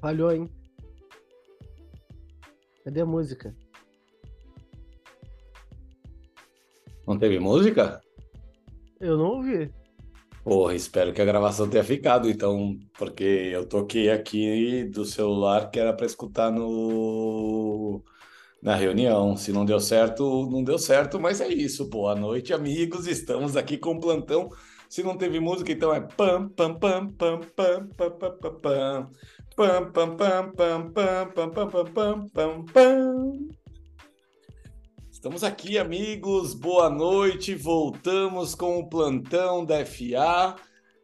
Falhou, hein? Cadê a música? Não teve música? Eu não ouvi. Porra, espero que a gravação tenha ficado, então, porque eu toquei aqui do celular que era para escutar no na reunião. Se não deu certo, não deu certo, mas é isso. Boa noite, amigos. Estamos aqui com o plantão. Se não teve música, então é pam pam pam pam pam pam pam pam pam pam pam pam pam pam pam pam pam pam Estamos aqui, amigos. Boa noite. Voltamos com o plantão da FA.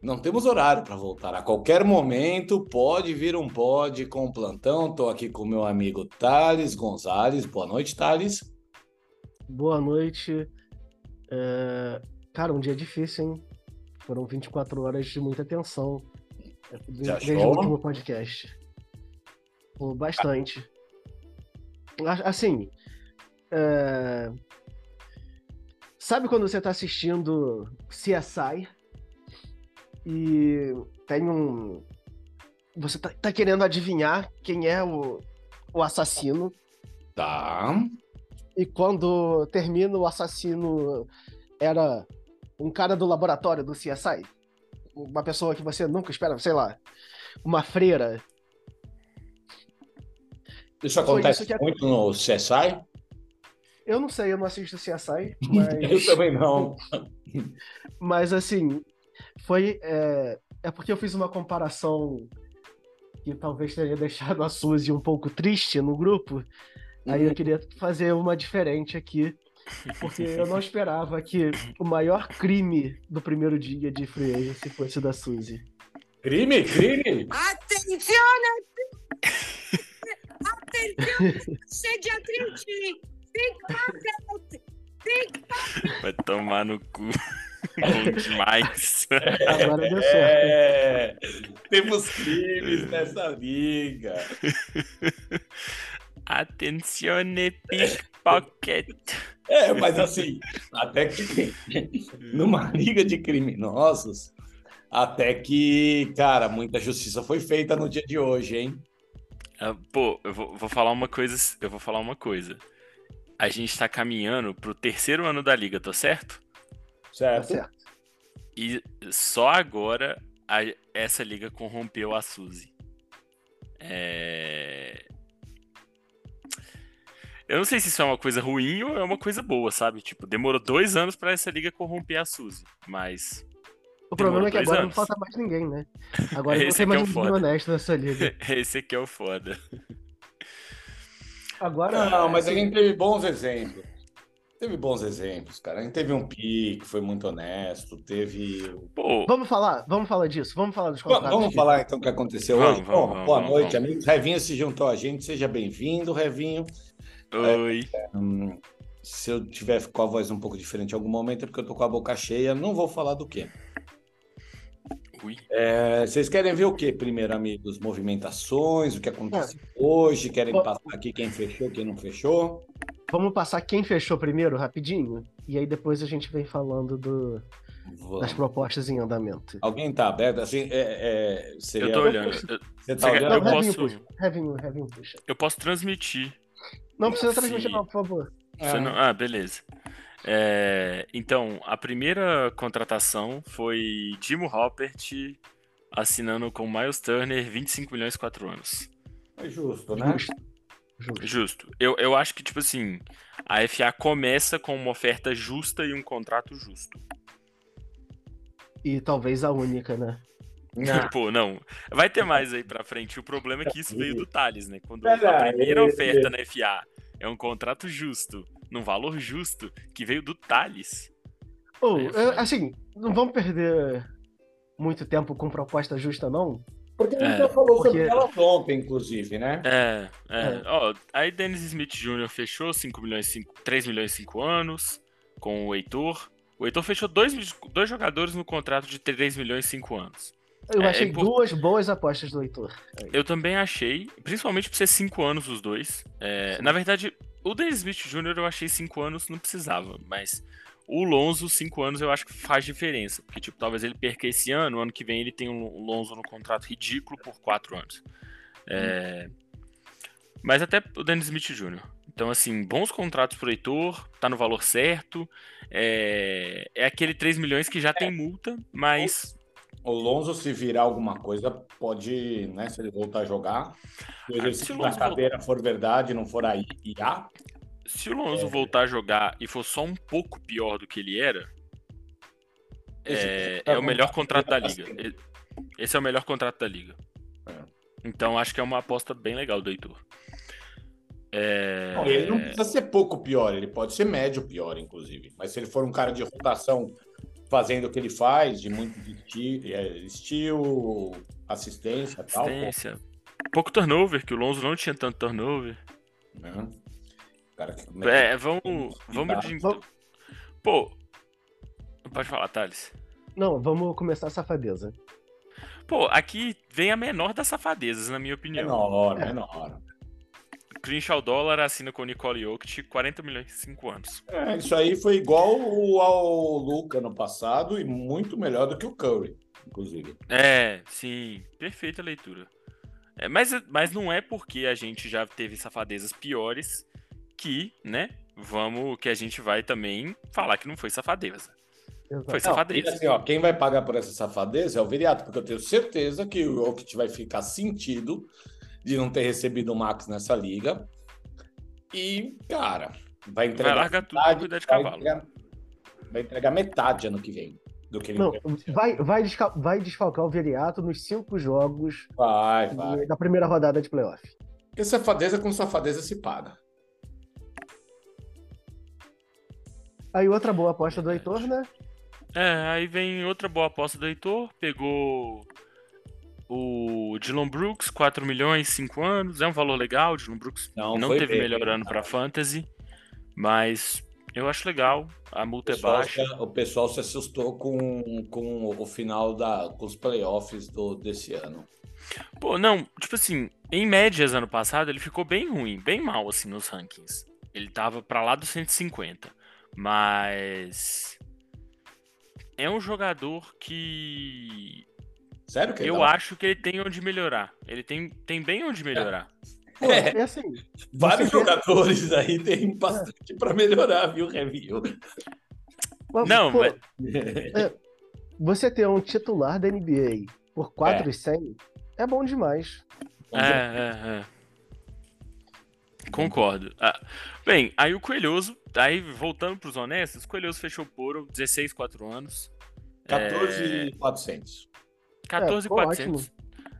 Não temos horário para voltar. A qualquer momento pode vir um pod com o plantão. Estou aqui com meu amigo Thales Gonzalez. Boa noite, Thales. Boa noite. É... Cara, um dia difícil, hein? Foram 24 horas de muita tensão. Desde o último podcast. Pô, bastante. Assim, é... Sabe quando você está assistindo CSI e tem um. Você tá, tá, querendo adivinhar quem é o, o assassino. Tá. E quando termina, o assassino era um cara do laboratório do CSI. Uma pessoa que você nunca espera, sei lá, uma freira. Isso acontece isso muito no CSI? Eu não sei, eu não assisto CSI, mas... eu também não. mas, assim, foi... É... é porque eu fiz uma comparação que talvez tenha deixado a Suzy um pouco triste no grupo. Aí eu uhum. queria fazer uma diferente aqui, porque eu não esperava que o maior crime do primeiro dia de Free Agency fosse da Suzy. Crime? Crime? Atenção! Atenção! Sede atriti! Vai tomar no cu. Bom demais. Agora deu certo. É, temos crimes nessa liga. Atencione pickpocket. É, mas assim, até que numa liga de criminosos, até que, cara, muita justiça foi feita no dia de hoje, hein? Ah, pô, eu vou, vou falar uma coisa, eu vou falar uma coisa a gente está caminhando para o terceiro ano da liga, tô certo? Certo. Tá certo. E só agora a, essa liga corrompeu a Suzy. É... Eu não sei se isso é uma coisa ruim ou é uma coisa boa, sabe? Tipo, demorou dois anos para essa liga corromper a Suzy, mas. O problema é que agora anos. não falta mais ninguém, né? Agora Esse não tem mais ninguém honesto nessa liga. Esse aqui é o foda. Agora. Não, mas a gente teve bons exemplos. Teve bons exemplos, cara. A gente teve um pique, foi muito honesto, teve. Pô. Vamos falar, vamos falar disso, vamos falar dos contratos. Vamos falar então o que aconteceu vamos, hoje. Vamos, Bom, boa vamos, noite, amigos. Revinho se juntou a gente, seja bem-vindo, Revinho. Oi. É, se eu tiver com a voz um pouco diferente em algum momento é porque eu tô com a boca cheia, não vou falar do quê. É, vocês querem ver o que primeiro, amigos? Movimentações, o que aconteceu é. hoje? Querem passar aqui quem fechou, quem não fechou? Vamos passar quem fechou primeiro, rapidinho? E aí depois a gente vem falando do, das propostas em andamento. Alguém tá aberto? Assim, é, é, seria... Eu tô olhando. Você tá posso... Eu posso transmitir. Não precisa transmitir, não, por favor. Não... Ah, beleza. É, então, a primeira contratação foi Timo Hoppert assinando com Miles Turner 25 milhões 4 anos. É justo, né? Justo. Justo. justo. Eu, eu acho que, tipo assim, a FA começa com uma oferta justa e um contrato justo. E talvez a única, né? Não. Pô, não. Vai ter mais aí pra frente. O problema é que isso veio do Thales, né? Quando a primeira oferta na FA é um contrato justo num valor justo que veio do Thales. Oh, assim, não vamos perder muito tempo com proposta justa, não? Porque a gente é, já falou porque... sobre ela ontem, inclusive, né? É, é. é. Ó, aí Dennis Smith Jr. fechou 5 milhões, 5, 3 milhões e 5 anos com o Heitor. O Heitor fechou dois, dois jogadores no contrato de 3 milhões e 5 anos. Eu é, achei é duas boas apostas do Heitor. Eu também achei, principalmente por ser 5 anos os dois. É, na verdade, o Dennis Smith Jr. eu achei 5 anos, não precisava, mas o Lonzo, 5 anos, eu acho que faz diferença. Porque, tipo, talvez ele perca esse ano, o ano que vem ele tem um Lonzo no contrato ridículo por 4 anos. É, Mas até o Dennis Smith Jr. Então, assim, bons contratos pro Heitor, tá no valor certo. É, é aquele 3 milhões que já tem multa, mas O Lonzo, se virar alguma coisa, pode, né? Se ele voltar a jogar. Se o se exercício da cadeira for verdade, não for aí IA, se o Lonzo voltar a jogar e for só um pouco pior do que ele era, é, é o melhor contrato da liga. E- Esse é o melhor contrato da liga. É. Então acho que é uma aposta bem legal do Heitor. É, Não, Ele não precisa ser pouco pior, ele pode ser médio pior, inclusive. Mas se ele for um cara de rotação fazendo o que ele faz, de muito de é, estilo, assistência e tal, assistência. Pouco turnover, que o Lonzo não tinha tanto turnover. Cara que É, vamos. Vamos de. Vamos- Pô. Pode falar, Thales. Não, vamos começar a safadeza. Pô, aqui vem a menor das safadezas, na minha opinião. menor, menor. Crenshaw Dollar assina com o Nicole Jokic 40 milhões em 5 anos. É, isso aí foi igual o- ao Luca no passado e muito melhor do que o Curry, inclusive. É, sim, perfeita leitura. É, mas, mas não é porque a gente já teve safadezas piores que, né, vamos, que a gente vai também falar que não foi safadeza. Exato. Foi safadeza. assim, ó, quem vai pagar por essa safadeza é o Viriato, porque eu tenho certeza que o Jokic vai ficar sentido de não ter recebido o Max nessa liga. E, cara, vai entregar. Vai largar tudo pra cuidar de vai cavalo. entregar- vai entregar metade ano que vem do que ele Não, vai, vai, desca- vai desfalcar o Viriato nos cinco jogos Vai, vai. de- da primeira rodada de playoff. Porque safadeza com safadeza se paga. Aí outra boa aposta do Heitor, né? É, aí vem outra boa aposta do Heitor, pegou o Dylan Brooks, 4 milhões, 5 anos, é um valor legal, o Dylan Brooks Não, não teve bem, melhor ano cara. pra Fantasy, mas eu acho legal, a multa é baixa. o pessoal se assustou com, com o final da, com os playoffs do, desse ano. Pô, não, tipo assim, em médias ano passado ele ficou bem ruim, bem mal assim nos rankings. Ele tava pra lá dos 150, mas é um jogador que Sério que ele eu tava- acho que ele tem onde melhorar. Ele tem, tem bem onde melhorar. Pô, É. é assim. Vários jogadores aí tem bastante para melhorar, viu, Review? mas, Não, pô, mas- Você ter um titular da NBA por 4,100 é bom demais. É, é, é. Concordo. Ah, bem, aí o Coelhoso, aí voltando pros honestos, o Coelhoso fechou por 16, 4 anos. 14,400. 14,400.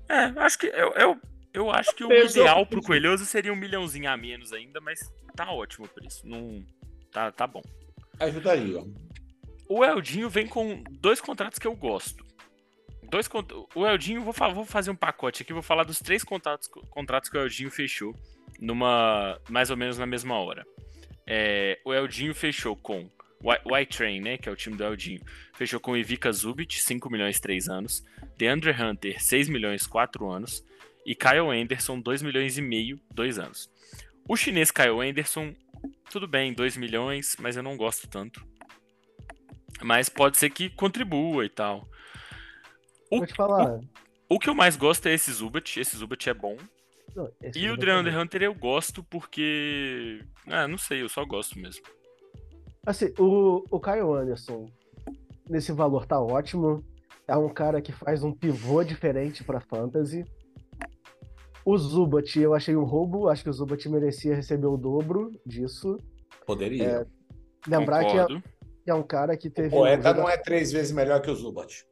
É, acho que eu, eu, eu acho que o Pesou. ideal pro Coelhoso seria um milhãozinho a menos ainda, mas tá ótimo o preço. Não, tá, tá bom. Ajudaria. O Eldinho vem com dois contratos que eu gosto. Dois cont- O Eldinho, vou, fa- vou fazer um pacote aqui, vou falar dos três contratos, contratos que o Eldinho fechou, numa mais ou menos na mesma hora. É, o Eldinho fechou com o White Train, né, que é o time do Eldinho. Fechou com Ivica Zubit, 5 milhões 3 anos, DeAndre Hunter, 6 milhões 4 anos e Kyle Anderson, 2 milhões e meio, 2 anos. O chinês Kyle Anderson, tudo bem, 2 milhões, mas eu não gosto tanto. Mas pode ser que contribua e tal. O, Vou te falar. o que eu mais gosto é esse Zubat. Esse Zubat é bom. Não, E o DeAndre. Hunter eu gosto porque. Ah, não sei, eu só gosto mesmo. Assim, o, o Kyle Anderson, nesse valor tá ótimo. É um cara que faz um pivô diferente pra fantasy. O Zubat, eu achei um roubo. Acho que o Zubat merecia receber o dobro disso. Poderia. Lembrar que é, é um cara que o teve. poeta jogo- não é três vezes melhor que o Zubat.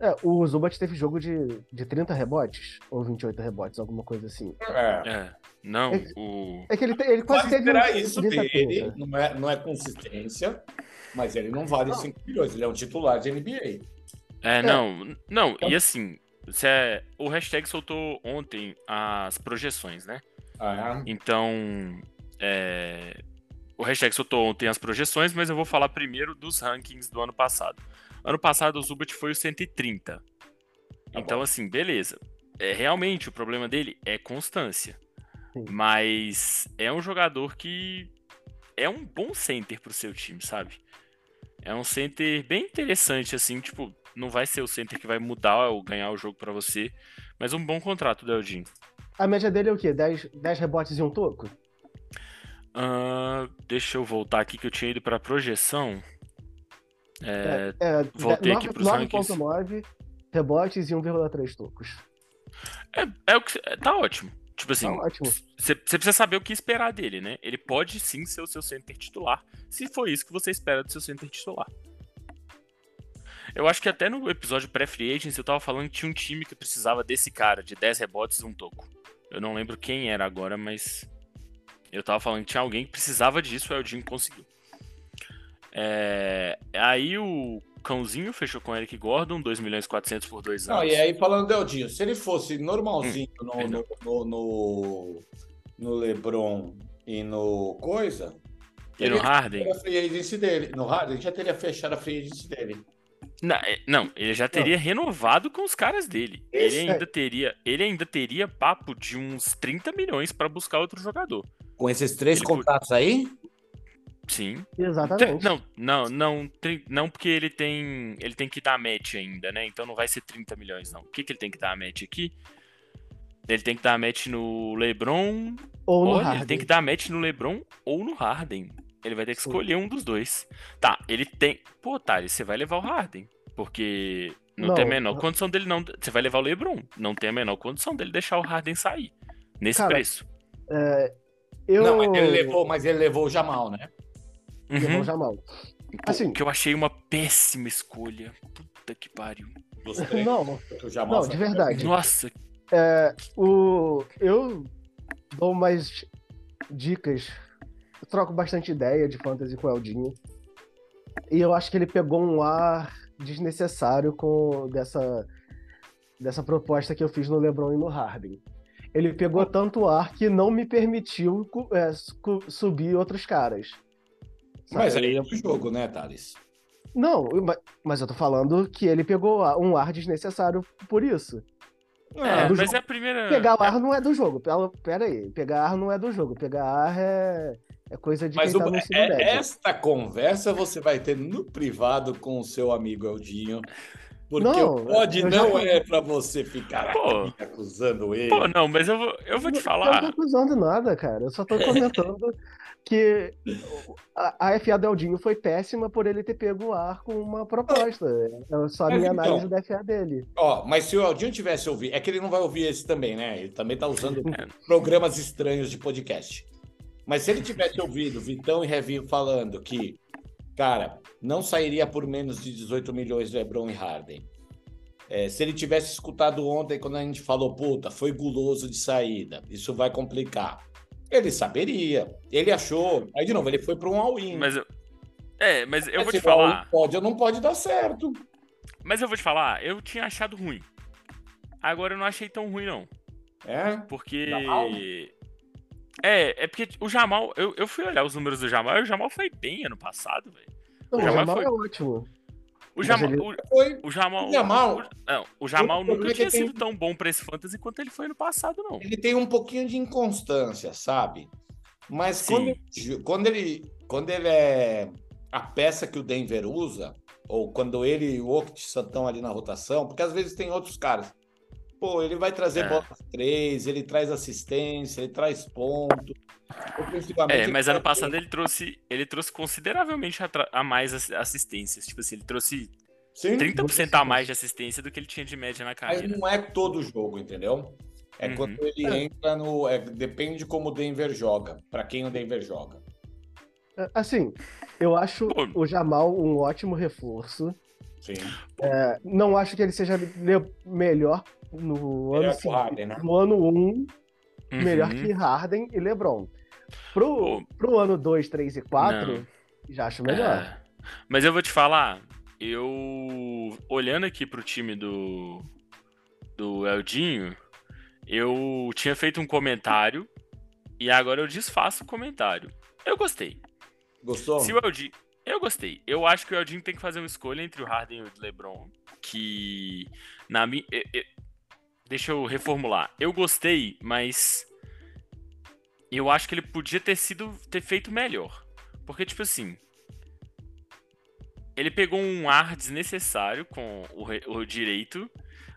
É, o Zubat teve jogo de, de 30 rebotes, ou 28 rebotes, alguma coisa assim. É. É. Não, É- o. É que ele, te- ele quase Pode teve um isso 30, dele, 30. não é, não é consistência, mas ele não vale 5 milhões, ele é um titular de NBA. É, não. Não, Então- e assim. é- o hashtag soltou ontem as projeções, né? Ah, Então. é, O hashtag soltou ontem as projeções, mas eu vou falar primeiro dos rankings do ano passado. Ano passado o Zubat foi o 130. Tá então, bom. assim, beleza. É, realmente, o problema dele é constância. Sim. Mas é um jogador que é um bom center pro seu time, sabe? É um center bem interessante, assim, tipo, não vai ser o center que vai mudar ou ganhar o jogo pra você, mas um bom contrato do. A média dele é o quê? 10, 10 rebotes e um toco? Ah, deixa eu voltar aqui que eu tinha ido pra projeção. É, É, voltei de- aqui nove- pros rankings. 9.9 rebotes e 1,3 tocos. é, é o que. é, Tá ótimo. Tipo assim, Tá você precisa saber o que esperar dele, né? Ele pode sim ser o seu center titular, se for isso que você espera do seu center titular. Eu acho que até no episódio pré-free agents eu tava falando que tinha um time que precisava desse cara, de 10 rebotes e um toco. Eu não lembro quem era agora, mas eu tava falando que tinha alguém que precisava disso, o Eldinho conseguiu. É, Aí o Cãozinho fechou com o Eric Gordon, 2 milhões e 400 por dois Não, anos. e aí falando do Eldinho, se ele fosse normalzinho no, perdão. no, no, no, no LeBron e no coisa, E no Harden? a free agency dele. No Harden já teria fechado a free agency dele. Não, é- não, ele já teria renovado com os caras dele. Isso, ele ainda teria, ele ainda teria papo de uns 30 milhões pra buscar outro jogador. Com esses três Ele contratos aí? Sim. Exatamente. Não, não, não, não porque ele tem, ele tem que dar match ainda, né? Então não vai ser 30 milhões não. O que que ele tem que dar a match aqui? Ele tem que dar a match no LeBron, Ou no Olha, Harden. ele tem que dar match no LeBron ou no Harden. Ele vai ter que Sim. escolher um dos dois. Tá, ele tem. Pô, Thales, você vai levar o Harden. Porque não, Não, tem a menor não. condição dele não. Você vai levar o LeBron. Não tem a menor condição dele deixar o Harden sair. Nesse Cara, preço. Eu... Não, mas ele, levou, mas ele levou o Jamal, né? Uhum. o Jamal. Assim- Que eu achei uma péssima escolha. Puta que pariu. Três. Não, o Jamal não, de verdade. Nossa, O... Eu dou umas dicas. Eu troco bastante ideia de fantasy com o Eldinho. E eu acho que ele pegou um ar desnecessário com dessa, dessa proposta que eu fiz no LeBron e no Harden. Ele pegou tanto ar que não me permitiu é, su- subir outros caras. Mas aí é o jogo, né, Thales? Não, ma- mas eu tô falando que ele pegou um ar desnecessário por isso. é, do mas jogo. é a primeira. Pegar ar não é do jogo. Pera, pera aí, pegar ar não é do jogo. Pegar ar é, é coisa de Mas quem o- tá é- esta conversa você vai ter no privado com o seu amigo Eldinho. Porque Não, o pod eu já não fui- é pra você ficar Pô. aqui acusando ele. Pô, não, mas eu vou, eu vou te Eu falar. não tô acusando nada, cara. Eu só tô comentando que a, a FA do Eldinho foi péssima por ele ter pego o ar com uma proposta. É só a minha então- análise da FA dele. Ó, mas se o Eldinho tivesse ouvido, é que ele não vai ouvir esse também, né? Ele também tá usando É. programas estranhos de podcast. Mas se ele tivesse ouvido Vitão e Revinho falando que, cara, não sairia por menos de 18 milhões LeBron e Harden. É, se ele tivesse escutado ontem quando a gente falou, puta, foi guloso de saída, isso vai complicar. Ele saberia. Ele achou. Aí, de novo, ele foi para um all-in. Mas eu. É, mas eu vou te falar. Pode ou não pode dar certo. Mas eu vou te falar, eu tinha achado ruim. Agora eu não achei tão ruim, não. É? Porque. É, é porque o Jamal. Eu, eu fui olhar os números do Jamal e o Jamal foi bem ano passado, velho. Não, o Jamal Jamal foi- é ótimo. O Jamal. ele- O, Foi. o Jamal. O Jamal- não, o Jamal O nunca é que tinha tem- sido tão bom pra esse fantasy quanto ele foi no passado, não. Ele tem um pouquinho de inconstância, sabe? Mas Sim. quando ele, quando ele quando ele é a peça que o Denver usa, ou quando ele e o Okt estão ali na rotação, porque às vezes tem outros caras. Pô, ele vai trazer É. bolas três, ele traz assistência, ele traz ponto. É, ele mas ano passado ele trouxe, ele trouxe consideravelmente a, a mais ass- assistências. Tipo assim, ele trouxe Sim, 30% a mais de assistência do que ele tinha de média na mas carreira. não é todo jogo, entendeu? É Uhum. quando ele É. entra no. é, depende de como o Denver joga, para quem o Denver joga. É, Assim, eu acho Pô. o Jamal um ótimo reforço. Sim. É, não acho que ele seja melhor no Melhor ano que o Harden, né? No ano 1, melhor Uhum. que Harden e LeBron. Pro, Pô. pro ano 2, 3 e 4, Não. já acho melhor. É. Mas eu vou te falar, eu olhando aqui pro time do do Eldinho, eu tinha feito um comentário e agora eu desfaço o comentário. Eu gostei. Gostou? Se o Eldinho, eu gostei. Eu acho que o Eldinho tem que fazer uma escolha entre o Harden e o LeBron, que na minha Deixa eu reformular. Eu gostei, mas eu acho que ele podia ter sido ter feito melhor. Porque tipo assim, ele pegou um ar desnecessário com o, o direito,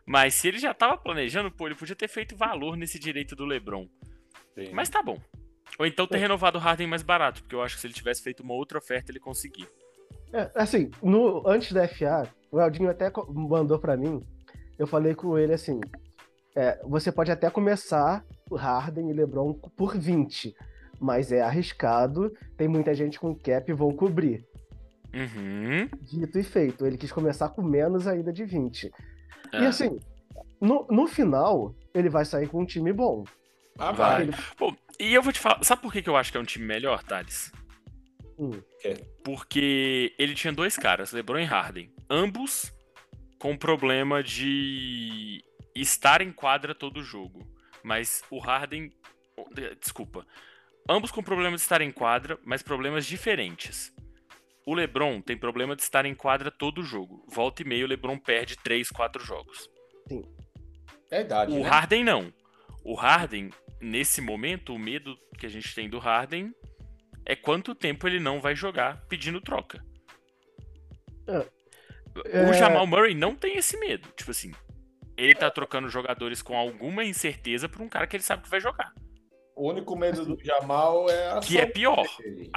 Mas se ele já tava planejando, pô, ele podia ter feito valor nesse direito do LeBron. Sim. Mas tá bom. Ou então ter renovado o Harden mais barato, porque eu acho que se ele tivesse feito uma outra oferta, ele conseguia. É, assim, no, antes da FA, o Eldinho até mandou pra mim. Eu falei com ele assim: é, você pode até começar o Harden e LeBron por 20, mas é arriscado. Tem muita gente com cap e vão cobrir. Uhum. Dito e feito. Ele quis começar com menos ainda de 20. É. E assim, no, no final, ele vai sair com um time bom. Ah, Vai. Pô, e eu vou te falar, sabe por que que eu acho que é um time melhor, Thales? Hum. Porque ele tinha dois caras, LeBron e Harden, ambos com problema de estar em quadra todo jogo. Mas o Harden, desculpa, ambos com problema de estar em quadra, mas problemas diferentes. O LeBron tem problema de estar em quadra todo jogo. Volta e meia o LeBron perde 3, 4 jogos. É idade, O né? Harden não. O Harden, nesse momento, o medo que a gente tem do Harden é quanto tempo ele não vai jogar pedindo troca. É. O Jamal Murray não tem esse medo. Tipo assim, ele tá trocando jogadores com alguma incerteza por um cara que ele sabe que vai jogar. O único medo do Jamal é a Que é pior. dele.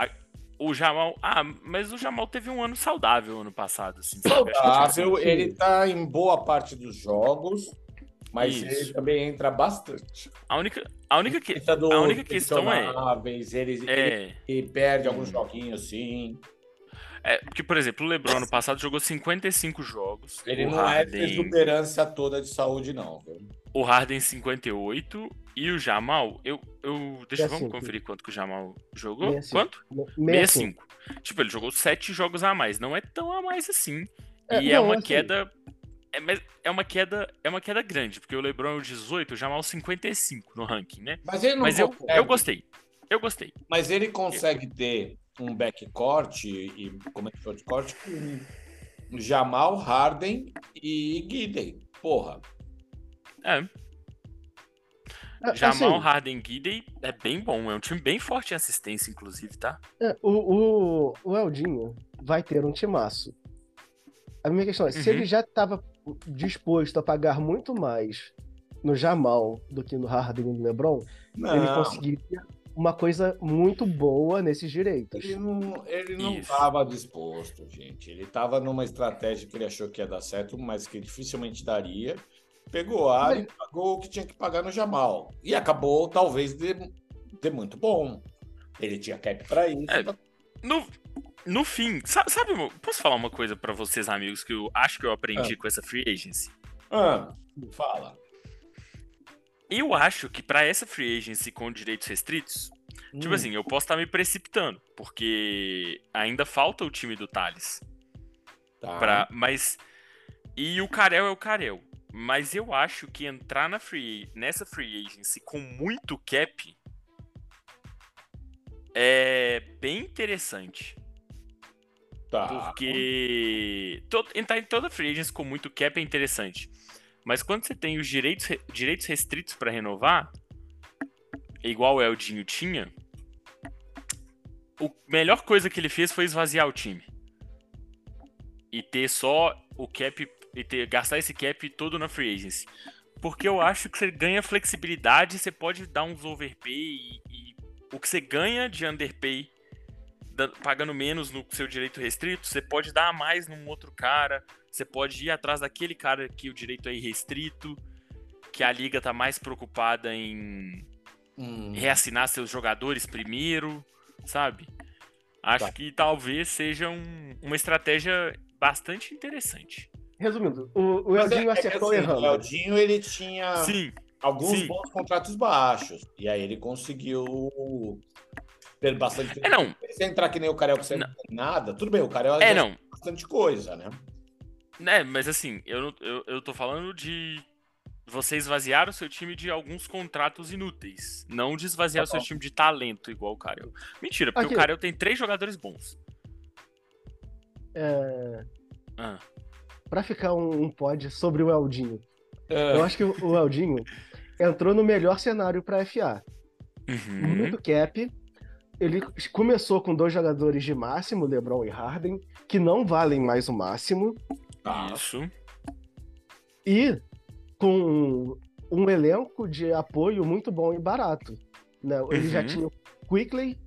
O Jamal. Ah, mas o Jamal teve um ano saudável ano passado, assim. Saudável, assim, ele tá em boa parte dos jogos, mas Isso. ele também entra bastante. a única, a única, que, do- a única questão é. Ele, ele, É. ele perde alguns joguinhos, sim. É, porque, por exemplo, o LeBron ano passado jogou 55 jogos. Ele o não é Harden, exuberância toda de saúde, não. viu? o Harden 58 e o Jamal, eu, eu deixa eu vamos 65. conferir quanto que o Jamal jogou. 65. Quanto? 65. 65. Tipo, ele jogou 7 jogos a mais, não é tão a mais assim. É, e é não, uma assim- queda é, mas é uma queda é uma queda grande, porque o LeBron é o 18, o Jamal 55 no ranking, né? Mas ele não Mas eu, eu gostei. Eu gostei. Mas ele consegue ter um backcourt e como é que foi corte com Jamal, Harden e Guiden. Porra. É, É, Jamal, assim, Harden, Gidey é bem bom, é um time bem forte em assistência inclusive, tá? é, o, o, o Eldinho vai ter um timaço. A minha questão é, se Uhum. ele já estava disposto a pagar muito mais no Jamal do que no Harden e no LeBron, Não, ele conseguiria uma coisa muito boa nesses direitos. Ele não, ele não Isso. estava disposto, gente. Ele estava numa estratégia que ele achou que ia dar certo, mas que dificilmente daria. Pegou a área e pagou o que tinha que pagar no Jamal. E acabou, talvez, de, de muito bom. Ele tinha cap para isso. É. No, no fim, sa- sabe, mo- posso falar uma coisa pra vocês, amigos, que eu acho que eu aprendi com essa free agency? Ah, fala. Eu acho que pra essa free agency com direitos restritos, tipo Hum, assim, eu posso estar me precipitando, porque ainda falta o time do Thales. tá. Pra, mas. E o Karel é o Karel. Mas eu acho que entrar na free, nessa free agency com muito cap é bem interessante. Tá. Porque entrar em toda free agency com muito cap é interessante. Mas quando você tem os direitos, re- direitos restritos pra renovar, igual o Eldinho tinha, a melhor coisa que ele fez foi esvaziar o time. E ter só o cap e ter, gastar esse cap todo na free agency. Porque eu acho que você ganha flexibilidade, você pode dar uns overpay e, e o que você ganha de underpay pagando menos no seu direito restrito, você pode dar a mais num outro cara, você pode ir atrás daquele cara que o direito é irrestrito, que a liga tá mais preocupada em Hum, reassinar seus jogadores primeiro, sabe? Acho Tá. que talvez seja um- uma estratégia bastante interessante. Resumindo, o, o Eldinho é- é acertou assim, errando. O Eldinho, ele tinha Sim, alguns sim. bons contratos baixos. E aí ele conseguiu ter bastante... é não, Se entrar que nem o Carel, que você não Não. tem nada, tudo bem, o Carel é não. bastante coisa, né? É, mas assim, eu, eu, eu tô falando de você esvaziar o seu time de alguns contratos inúteis. Não de esvaziar Tá o seu time de talento, igual o Karel. Mentira, porque Aqui. o Karel tem três jogadores bons. É, Ah, pra ficar um, um pod sobre o Eldinho. É. Eu acho que o, o Eldinho entrou no melhor cenário pra FA. uhum, Muito cap. Ele começou com dois jogadores de máximo, LeBron e Harden, que não valem mais o máximo. Tá. Isso. E com um elenco de apoio muito bom e barato. Né? Ele já Uhum. tinha o Quickly,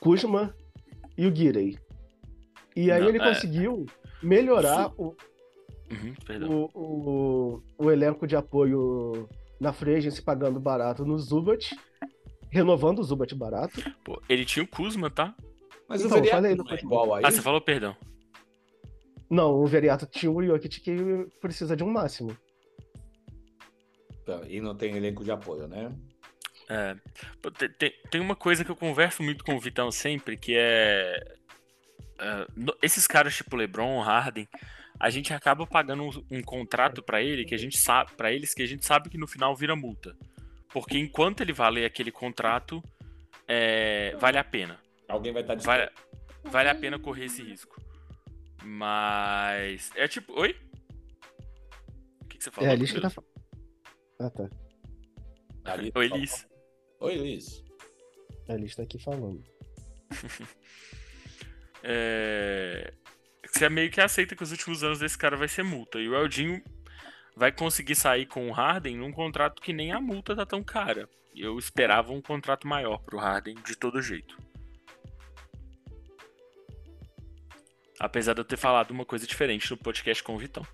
Kuzma e o Girey. E aí Não, ele é. conseguiu melhorar o, Uhum, o, o, o elenco de apoio na free agency pagando barato no Zubat, renovando o Zubat barato. Pô, ele tinha o Kuzma, tá? Mas Então, o Veriato falei, não é igual a Ah, você falou perdão. Não, o Veriato tinha o Jokic que precisa de um máximo. Então, E não tem elenco de apoio, né? É, pô, te- te- tem uma coisa que eu converso muito com o Vitão sempre, que é. no- esses caras tipo LeBron, Harden, a gente acaba pagando um, um contrato pra ele que a gente sabe, para eles que a gente sabe que no final vira multa, porque enquanto ele valer aquele contrato, é, vale a pena, Alguém vai estar de vale, vale a pena correr esse risco. Mas é tipo, oi? O que, que você falou? é a lista Matheus? tá. Ah, tá. Ali- Oi, Liz. Oi, Liz. É a lista aqui falando. é, você meio que aceita que os últimos anos desse cara vai ser multa. E o Eldinho vai conseguir sair com o Harden num contrato que nem a multa tá tão cara. Eu esperava um contrato maior pro Harden de todo jeito. Apesar de eu ter falado uma coisa diferente no podcast com o Vitão.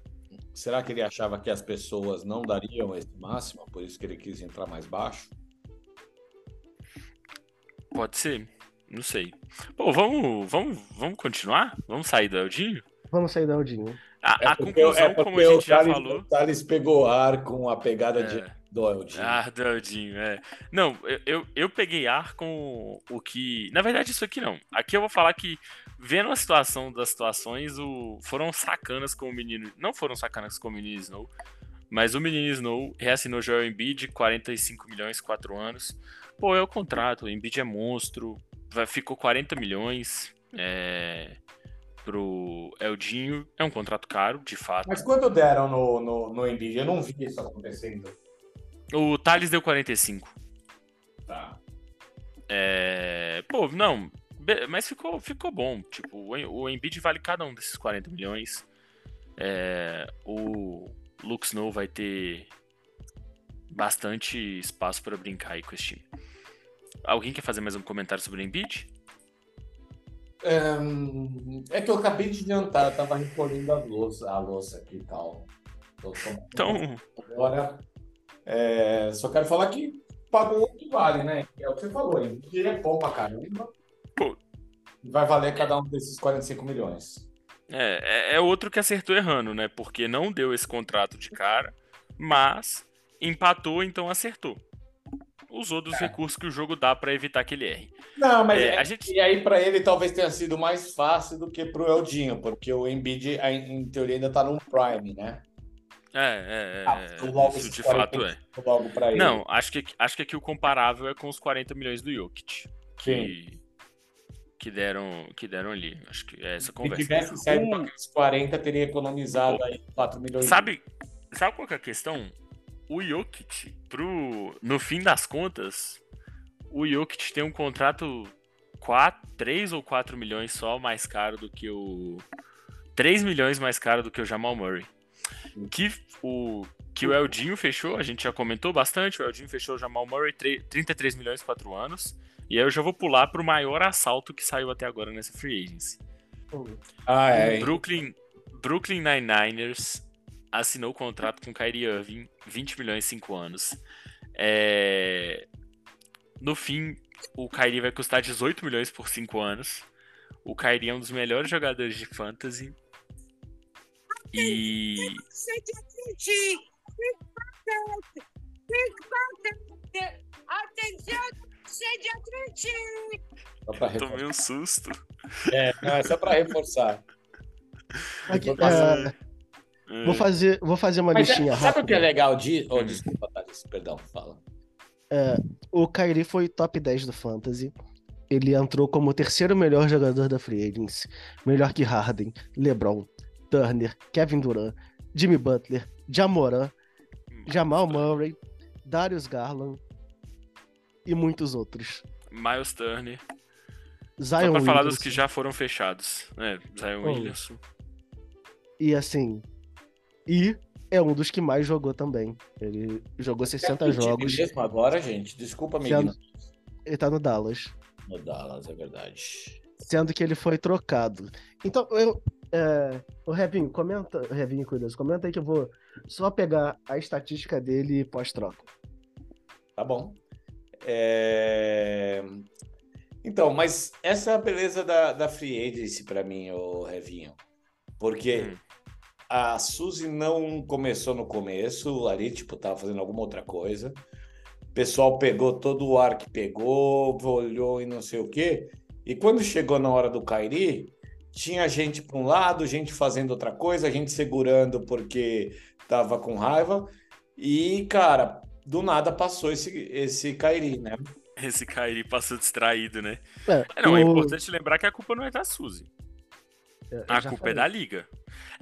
Será que ele achava que as pessoas não dariam esse máximo, por isso que ele quis entrar mais baixo? Pode ser. Não sei. Pô, vamos, vamos, vamos continuar? Vamos sair do Eldinho? Vamos sair da Aldinho. A, a porque- conclusão, é porque como a gente já Thales- falou. O Thales pegou ar com a pegada de É. do Eldinho. Ah, Daldinho, é. Não, eu, eu, eu peguei ar com o que. Na verdade, isso aqui não. Aqui eu vou falar que, vendo a situação das situações, o... foram sacanas com o menino. Não foram sacanas com o menino Snow, mas o menino Snow reassinou Joel Embiid, 45 milhões, 4 anos. Pô, é o contrato, o Embiid é monstro, vai, ficou 40 milhões é, pro Eldinho. É um contrato caro, de fato. Mas quando deram no, no, no Embiid? Eu não vi isso acontecendo. O Thales deu 45. Tá. É, Pô, não. Mas ficou, ficou bom. Tipo, o Embiid vale cada um desses 40 milhões. É, o Lux Snow vai ter bastante espaço para brincar aí com esse time. Alguém quer fazer mais um comentário sobre o Embiid? Ahn, É que eu acabei de jantar, eu tava recolhendo a louça, a louça aqui e tal. Então, Agora, é, só quero falar que pagou o que vale, né? É o que você falou, hein? Ele é bom pra caramba. Pô. Vai valer cada um desses 45 milhões. é, é- é outro que acertou errando, né? Porque não deu esse contrato de cara, mas empatou, então acertou. Usou dos recursos que o jogo dá para evitar que ele erre. Não, mas É, é- a gente- e aí pra ele talvez tenha sido mais fácil do que pro Eldinho, porque o Embiid, a- em teoria, ainda tá no prime, né? É, é, Ah, é, logo isso de 40 fato é. Logo pra ele. Não, acho que, acho que aqui o comparável é com os 40 milhões do Jokic. Que, que, deram, que deram ali. Acho que é essa Se conversa. tivesse saído O- com aqueles 40, teria economizado aí 4 milhões. Sabe, sabe qual que é a questão? O Jokic, pro, no fim das contas, o Jokic tem um contrato 4, 3 ou 4 milhões só mais caro do que o. 3 milhões mais caro do que o Jamal Murray. Que o, que o Eldinho fechou, a gente já comentou bastante, o Eldinho fechou o Jamal Murray 3, 33 milhões 4 anos. E aí eu já vou pular pro maior assalto que saiu até agora nessa free agency. Ah, é. Brooklyn, Brooklyn Nine-Niners assinou o contrato com Kyrie Irving, 20 milhões em 5 anos. É, No fim, o Kyrie vai custar 18 milhões por 5 anos. O Kyrie é um dos melhores jogadores de fantasy. E reforçar. tomei um susto. É, não, é só pra reforçar. Aqui, Vou é, vou, fazer, vou fazer uma Mas é- listinha sabe o que é rápida. legal de. Oh, Hum. desculpa, Thales, perdão, fala. O Kyrie foi top 10 do Fantasy. Ele entrou como o terceiro melhor jogador da Free Agency. Melhor que Harden, LeBron, Turner, Kevin Durant, Jimmy Butler, Jamoran, Jamal Murray, Darius Garland e muitos outros. Miles Turner. Zion Só pra falar dos Williamson. que já foram fechados. É, Zion. Williamson. E assim, E é um dos que mais jogou também. Ele jogou 60 Que time jogos. mesmo agora, gente. Desculpa, Sendo- menino. Ele tá no Dallas. No Dallas, é verdade. Sendo que ele foi trocado. Então, eu. É, o Revinho, comenta. Revinho Curioso, comenta aí que eu vou só pegar a estatística dele pós-troca. Tá bom. É, Então, mas essa é a beleza da, da Free Agency pra mim, o Revinho. Porque Hum. A Suzy não começou no começo, ali, tipo, tava fazendo alguma outra coisa. O pessoal pegou todo o ar que pegou, olhou e não sei o quê. E quando chegou na hora do Kairi, tinha gente para um lado, gente fazendo outra coisa, gente segurando porque tava com raiva. E, cara, do nada passou esse, esse Kairi, né? Esse Kairi passou distraído, né? É, É, não, é o- importante lembrar que a culpa não é da Suzy. Eu A culpa falei. é da liga.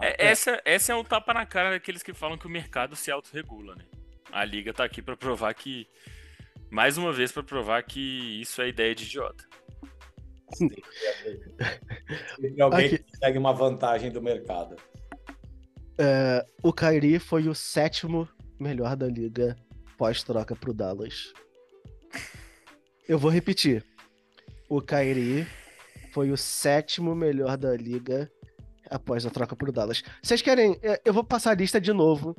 É, É. Essa, essa é um tapa na cara daqueles que falam que o mercado se autorregula, né? A liga tá aqui pra provar que. Mais uma vez, pra provar que isso é ideia de idiota. Sempre alguém Aqui. que consegue uma vantagem do mercado. É, o Kyrie foi o sétimo melhor da liga pós-troca pro Dallas. Eu vou repetir. O Kyrie foi o sétimo melhor da liga após a troca pro Dallas. Vocês querem. é, Eu vou passar a lista de novo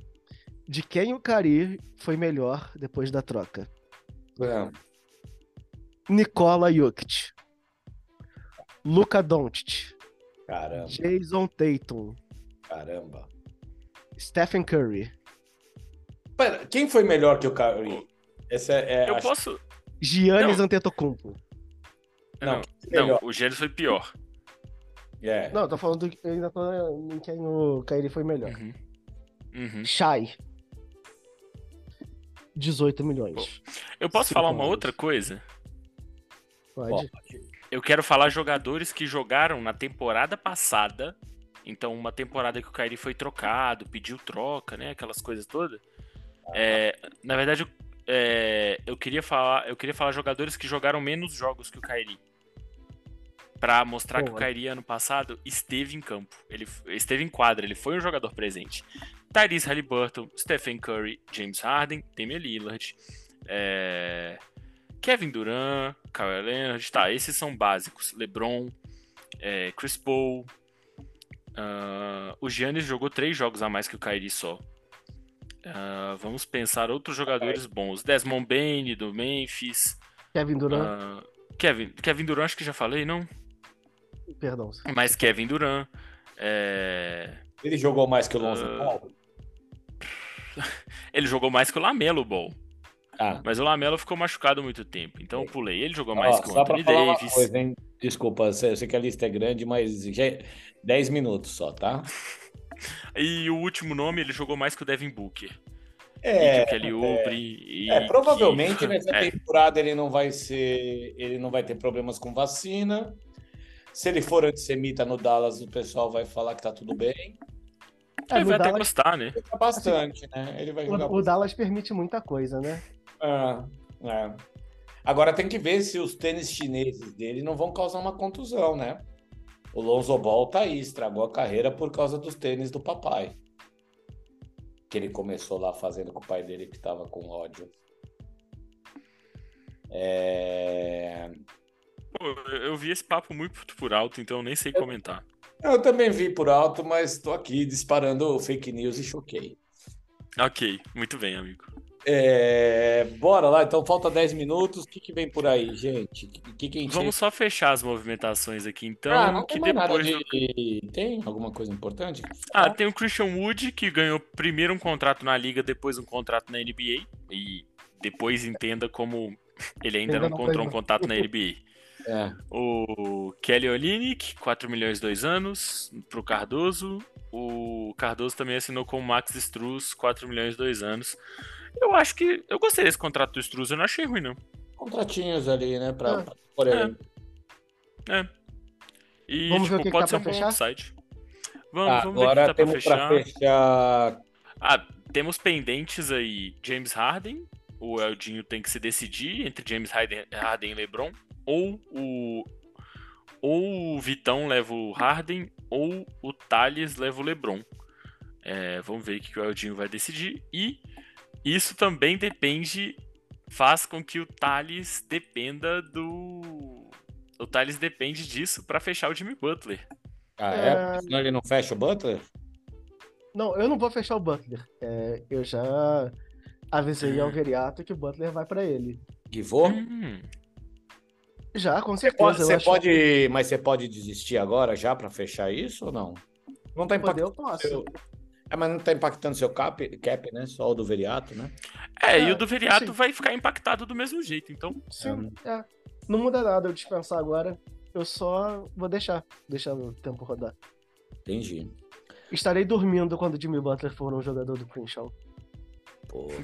de quem o Kyrie foi melhor depois da troca. É. Nikola Jokic. Luka Doncic. Caramba, Jason Tatum. caramba. Stephen Curry. Pera, quem foi melhor que o Kyrie? Essa é, é, Eu acho- posso. Giannis Não. Antetokounmpo. Não, Não, não, melhor? o Gênesis foi pior. É. Não, eu tô falando. do- Eu ainda tô em quem o Kyrie foi melhor. Uhum. Uhum. Shai. 18 milhões. Eu posso Cinco falar uma outra coisa? Pode. Eu quero falar jogadores que jogaram na temporada passada. Então, uma temporada que o Kyrie foi trocado, pediu troca, né? Aquelas coisas todas. É, na verdade, eu, é, eu queria falar, eu queria falar jogadores que jogaram menos jogos que o Kyrie. Pra mostrar que o. Kyrie ano passado esteve em campo. Ele esteve em quadra, ele foi um jogador presente. Tyrese Halliburton, Stephen Curry, James Harden, Damian Lillard, é, Kevin Durant, Kawhi Leonard, tá, esses são básicos. LeBron, é, Chris Paul, ah, o Giannis jogou três jogos a mais que o Kyrie só. Ah, vamos pensar outros jogadores bons. Desmond Bain, do Memphis. Kevin Durant. ah, Kevin, Kevin Durant, acho que já falei, não? Perdão. Mas Kevin Durant. é, Ele jogou mais que o Lonzo Ah. Ball? Ele jogou mais que o Lamelo Ball. Ah, Mas o Lamelo ficou machucado há muito tempo. Então eu pulei. Ele jogou ó, mais que o Anthony falar uma Davis. coisa, hein? Desculpa, eu sei que a lista é grande, mas já é 10 minutos só, tá? E o último nome, ele jogou mais que o Devin Booker. e É, que o Kelly Oubre. e é, provavelmente que- nessa é, temporada ele não vai ser, ele não vai ter problemas com vacina. Se ele for antissemita no Dallas, o pessoal vai falar que tá tudo bem. É, ele vai até Dallas- gostar, né? Bastante, né? Ele vai jogar O, o Dallas permite muita coisa, né? Ah, é. Agora tem que ver se os tênis chineses dele não vão causar uma contusão, né? O Lonzo Ball tá aí, estragou a carreira por causa dos tênis do papai. Que ele começou lá fazendo com o pai dele que tava com ódio. É... Eu vi esse papo muito por alto, então eu nem sei comentar. Eu também vi por alto, mas tô aqui disparando fake news e choquei. Ok, muito bem, amigo. É, Bora lá, então falta 10 minutos. O que, que vem por aí, gente? O que, que a gente Vamos só fechar as movimentações aqui, então. Ah, não que tem depois do- de... Tem alguma coisa importante? Ah, tem o Christian Wood, que ganhou primeiro um contrato na liga, depois um contrato na NBA. E depois entenda como ele ainda, Ainda não não encontrou um contato na NBA. É. O Kelly Olynyk, 4 milhões dois anos, pro Cardoso. O Cardoso também assinou com o Max Struz, 4 milhões dois anos. Eu acho que. Eu gostei desse contrato do Struz, eu não achei ruim, não. Contratinhos ali, né? Pra, Ah. pra por aí. É. E, Vamos ver tipo, o que que pode tá ser um pra bom fechar? upside. Vamos, Ah, vamos ver o que agora tá pra temos fechar. pra fechar. Ah, temos pendentes aí James Harden. O Eldinho tem que se decidir entre James Harden, Harden e LeBron. Ou o. Ou o Vitão leva o Harden, ou o Thales leva o LeBron. É, vamos ver o que o Eldinho vai decidir. E isso também depende, faz com que o Thales dependa do. O Thales depende disso para fechar o Jimmy Butler. Ah, é? É. Senão ele não fecha o Butler? Não, eu não vou fechar o Butler. É, eu já avisei ao Veriato que o Butler vai pra ele. Que vou? Hum, Já, com Você certeza. pode, eu você acho pode, mas você pode desistir agora já para fechar isso ou não? Não tá poder impactando eu posso. seu... É, mas não tá impactando seu cap, cap, né? Só o do Veriato, né? É, e É, o do Veriato sim. vai ficar impactado do mesmo jeito, então. Sim, é. Não muda nada eu dispensar agora. Eu só vou deixar. Deixar o tempo rodar. Entendi. Estarei dormindo quando o Jimmy Butler for um jogador do Crenshaw.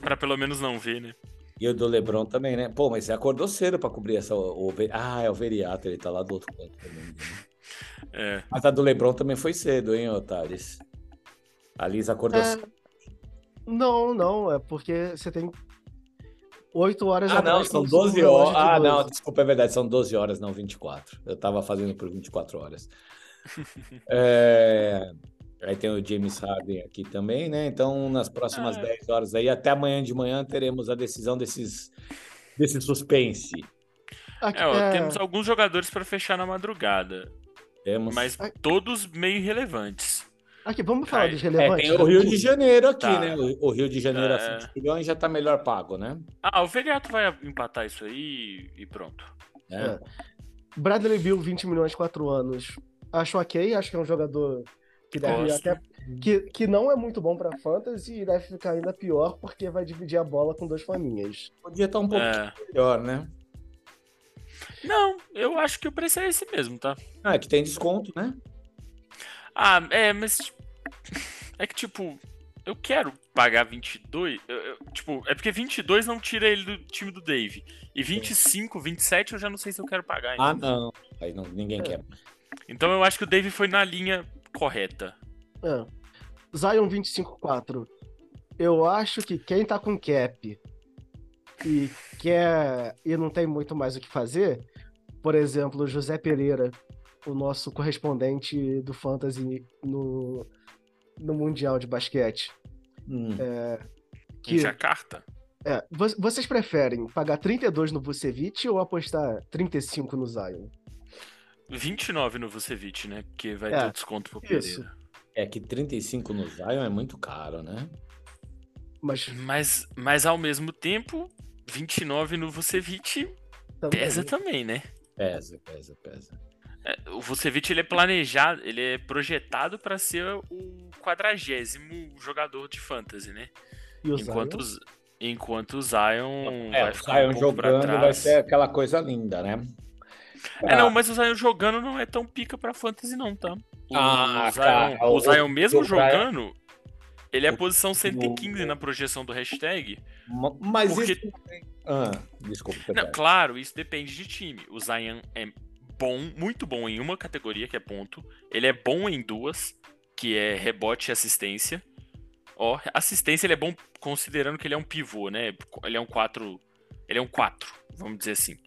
Pra pelo menos não ver, né? E o do Lebron também, né? Pô, mas você acordou cedo para cobrir essa. O, Ve- ah, é o Veriato, ele tá lá do outro canto também. né? É. Mas a do Lebron também foi cedo, hein, Otales? A Liz acordou É, cedo. Não, não, é porque você tem 8 horas Ah, não, são tem 12 um relógio horas. Ah, 12. não, desculpa, é verdade, são 12 horas, não 24. Eu tava fazendo por 24 horas. É, Aí tem o James Harden aqui também, né? Então, nas próximas Ah. 10 horas aí, até amanhã de manhã, teremos a decisão desses, desse suspense. Aqui, É, ó, é, temos alguns jogadores pra fechar na madrugada, Temos. mas Ai. todos meio irrelevantes. aqui, vamos falar Ai, dos É, relevantes. tem o Rio de Janeiro aqui, Tá. né? O, Rio de Janeiro a É. 20 milhões já tá melhor pago, né? Ah, o Veriato vai empatar isso aí e pronto. É. Bradley Bill, 20 milhões, 4 anos. Acho ok, acho que é um jogador que deve até. Que, que não é muito bom pra fantasy e deve ficar ainda pior porque vai dividir a bola com dois faninhas. Podia estar um pouco É. melhor, né? Não, eu acho que o preço é esse mesmo, tá? Ah, é que tem desconto, né? Ah, é, mas. É que, tipo, eu quero pagar 22. eu- eu- tipo, é porque 22 não tira ele do time do Dave. E 25, 27 eu já não sei se eu quero pagar ainda. Ah, não. Aí não, ninguém É. quer. Então eu acho que o Dave foi na linha correta. É. Zion 25-4. Eu acho que quem tá com cap e quer e não tem muito mais o que fazer, por exemplo, José Pereira, o nosso correspondente do Fantasy no, no Mundial de Basquete. Hum. Em Que, Jacarta. é, vo- vocês preferem pagar 32 no Vucevic ou apostar 35 no Zion? 29 no Vucevic, né? Porque vai É, ter o desconto pro isso. Pereira. É que 35 no Zion é muito caro, né? Mas Mas, mas ao mesmo tempo, 29 no Vucevic também, pesa também, né? Pesa, pesa, pesa. É, O Vucevic ele é planejado, ele é projetado pra ser o quadragésimo jogador de fantasy, né? E o Enquanto, Zion? os- enquanto o Zion É, vai o ficar Zion um pouco pra jogando vai ser aquela coisa linda, né? É, não, mas o Zion jogando não é tão pica pra fantasy não, tá? O, Ah, o Zion, cara, o o- Zion mesmo o Zion- jogando, ele é a posição 115 na projeção do hashtag. Ma- Mas Porque- isso. Ah, desculpa, Não, claro, isso depende de time. O Zion é bom, muito bom em uma categoria, que é ponto. Ele é bom em duas, que é rebote e assistência. Ó, assistência ele é bom considerando que ele é um pivô, né? Ele é um 4. Ele é um 4, vamos dizer assim.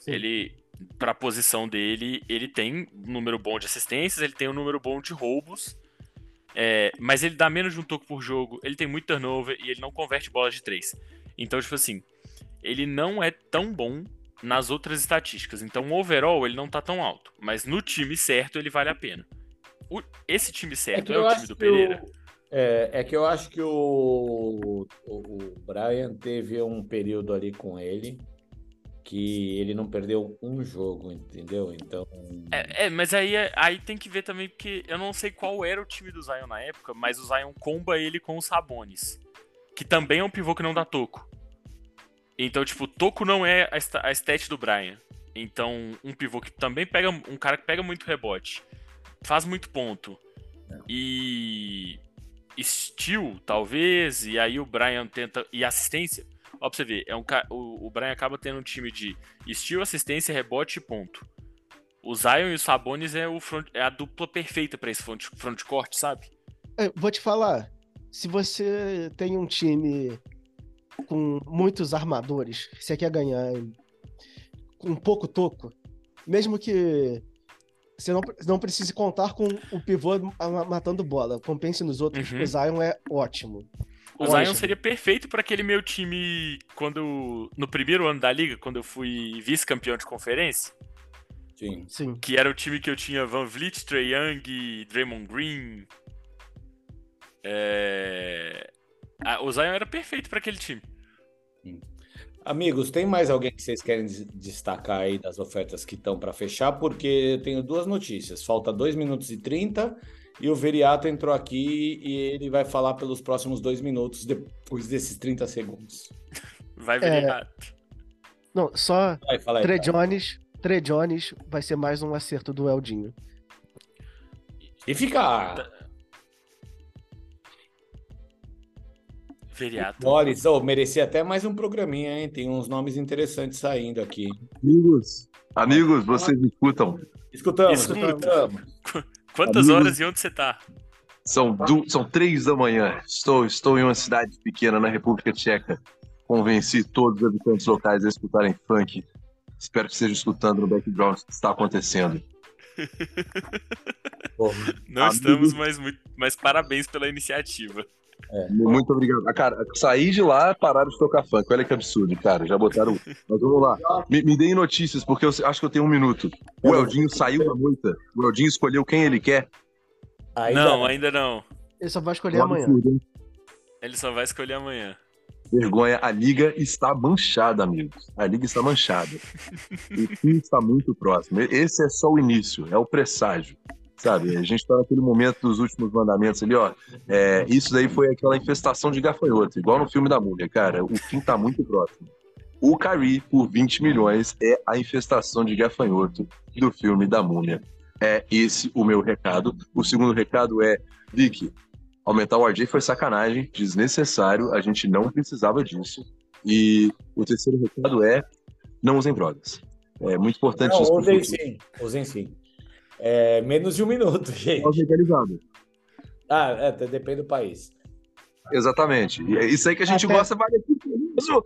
Sim. Ele, pra posição dele, ele tem um número bom de assistências, ele tem um número bom de roubos. é, mas ele dá menos de um toque por jogo, ele tem muito turnover e ele não converte bola de três. Então, tipo assim, ele não é tão bom nas outras estatísticas. Então, o overall ele não tá tão alto. Mas no time certo ele vale a pena. O- esse time certo é, eu o time do Pereira. o- é, é que eu acho que o, o, o Brian teve um período ali com ele que ele não perdeu um jogo, entendeu? Então. É, é, mas aí, é- aí tem que ver também, porque eu não sei qual era o time do Zion na época, mas o Zion comba ele com os Sabonis. Que também é um pivô que não dá toco. Então, tipo, toco não é a, esta- a stat do Brian. Então, um pivô que também pega. Um cara que pega muito rebote, faz muito ponto. E. Steel, talvez, e aí o Brian tenta. E assistência. Ó, pra você ver, é um, o, o Brian acaba tendo um time de steal, assistência, rebote e ponto. O Zion e o Sabonis é, o front- é a dupla perfeita pra esse front, frontcourt, sabe? É, vou te falar, se você tem um time com muitos armadores, você quer ganhar com pouco toco, mesmo que você não, não precisa contar com o pivô ma- matando bola. Compense nos outros, Uhum. o Zion é ótimo. O. Zion seria perfeito para aquele meu time quando no primeiro ano da liga, quando eu fui vice-campeão de conferência, Sim. Sim. que era o time que eu tinha Van Vliet, Trae Young, Draymond Green. É... ah, o Zion era perfeito para aquele time. Amigos, tem mais alguém que vocês querem des- destacar aí das ofertas que estão para fechar? Porque eu tenho duas notícias. Falta 2 minutos e 30 e o Veriato entrou aqui e ele vai falar pelos próximos dois minutos depois desses 30 segundos. Vai ver É. Não, só Vai, fala aí. Trey. Jones. Trey Jones vai ser mais um acerto do Eldinho. E fica. Veriato. Boris, oh, merecia até mais um programinha, hein? Tem uns nomes interessantes saindo aqui. Amigos, amigos, vocês escutam? Escutamos, Escuta. escutamos. Quantas Amigos- horas e onde você tá? São, du... São três da manhã. Estou, estou em uma cidade pequena na República Tcheca. Convenci todos os habitantes locais a escutarem funk. Espero que estejam escutando no background o que está acontecendo. Pô, Não Amigo- estamos, mas, muito, mas parabéns pela iniciativa. Muito obrigado. Ah, cara, saí de lá, pararam de tocar funk. Olha que absurdo, cara. Já botaram. Mas vamos lá. Me, me deem notícias, porque eu acho que eu tenho um minuto. O Eldinho saiu da moita. O Eldinho escolheu quem ele quer. ainda não, ainda não. Ele só vai escolher amanhã. Ele só vai escolher amanhã. Vergonha, a liga está manchada, amigos. A liga está manchada. O fim está muito próximo. Esse é só o início, é o presságio. Sabe, a gente está naquele momento dos últimos mandamentos ali, ó. É, isso daí foi aquela infestação de gafanhoto, igual no filme da múmia, cara. O fim tá muito próximo. O Kyrie, por 20 milhões, é a infestação de gafanhoto do filme da múmia. É esse o meu recado. O segundo recado é, Vicky, aumentar o RJ foi sacanagem, desnecessário, a gente não precisava disso. E o terceiro recado é, não usem drogas. É muito importante Não, isso. usem sim, usem sim. É, menos de um minuto, gente. Legalizado. Ah, é, depende do país. Exatamente. E é isso aí que a gente Até- gosta, vale aqui. Isso.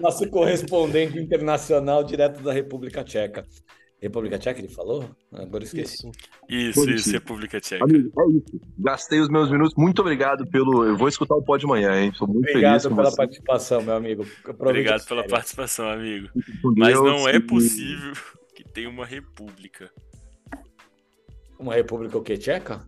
Nosso correspondente internacional direto da República Tcheca. República Tcheca, ele falou? Agora eu esqueci. Isso. Isso, isso. República Tcheca. Amigo, é isso. Gastei os meus minutos. Muito obrigado pelo. Eu vou escutar o pó de manhã, hein? Sou muito feliz Obrigado pela você. participação, meu amigo. Obrigado pela participação, amigo. Mas não é possível que tenha uma república. Uma república o quê? Tcheca?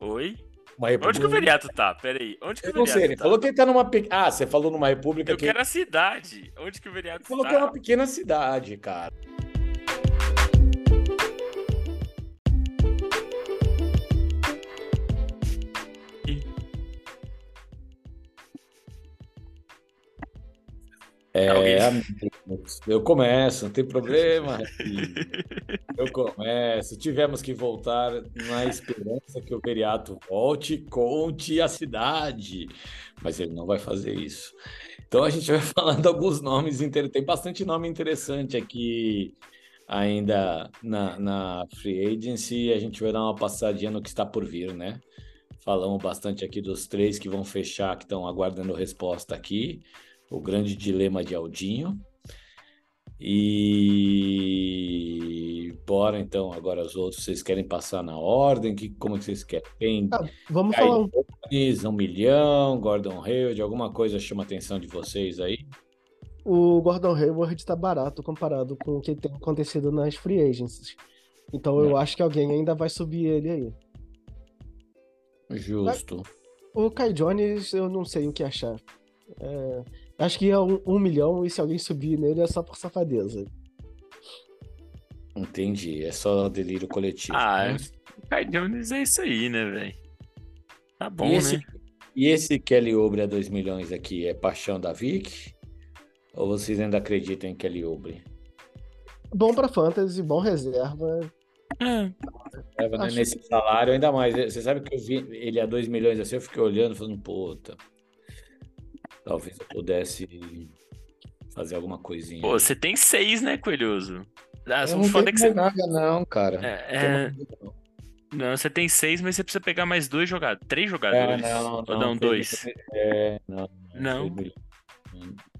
Oi? Uma Onde república. que o Veriato tá? Pera aí. Onde que Eu o não Veriato sei, ele tá? falou que ele tá numa. pe- Ah, você falou numa república Eu que. quero a cidade. Onde que o Veriato Ele falou tá? que é uma pequena cidade, cara. É, Alguém- amigos, eu começo, não tem problema. Eu começo. Tivemos que voltar na esperança que o Veriato volte e conte a cidade. Mas ele não vai fazer isso. Então a gente vai falando alguns nomes. Tem bastante nome interessante aqui ainda na, na Free Agency. A gente vai dar uma passadinha no que está por vir, né? Falamos bastante aqui dos três que vão fechar, que estão aguardando resposta aqui. O grande dilema de Aldinho. E bora então agora os outros. Vocês querem passar na ordem? Que, como que vocês querem? Tem Ah, vamos Kai falar um um milhão, Gordon Hayward, alguma coisa chama a atenção de vocês aí? O Gordon Hayward tá barato comparado com o que tem acontecido nas free agencies. Então eu acho que alguém ainda vai subir ele aí. Justo. O Kai Jones, eu não sei o que achar. É, acho que é um, um milhão e se alguém subir nele é só por safadeza. Entendi. É só delírio coletivo. Ah, né? o Kai Jones é isso aí, né, velho? Tá bom, E esse, né? e esse Kelly Oubre a 2 milhões aqui é paixão da Vic? Ou vocês ainda acreditam em Kelly Oubre? Bom pra fantasy, bom reserva. É, É, né, Nesse salário, ainda mais. Você sabe que eu vi ele a 2 milhões assim, eu fiquei olhando, falando, puta. Talvez eu pudesse fazer alguma coisinha. Pô, você tem seis, né, Coelhoso? Ah, eu não foda que você. nada, não, cara. É, Tem é, não. Não, você tem seis, mas você precisa pegar mais dois jogadores. Três É, jogadores. não, Ou não, não, dois. É, não. Não.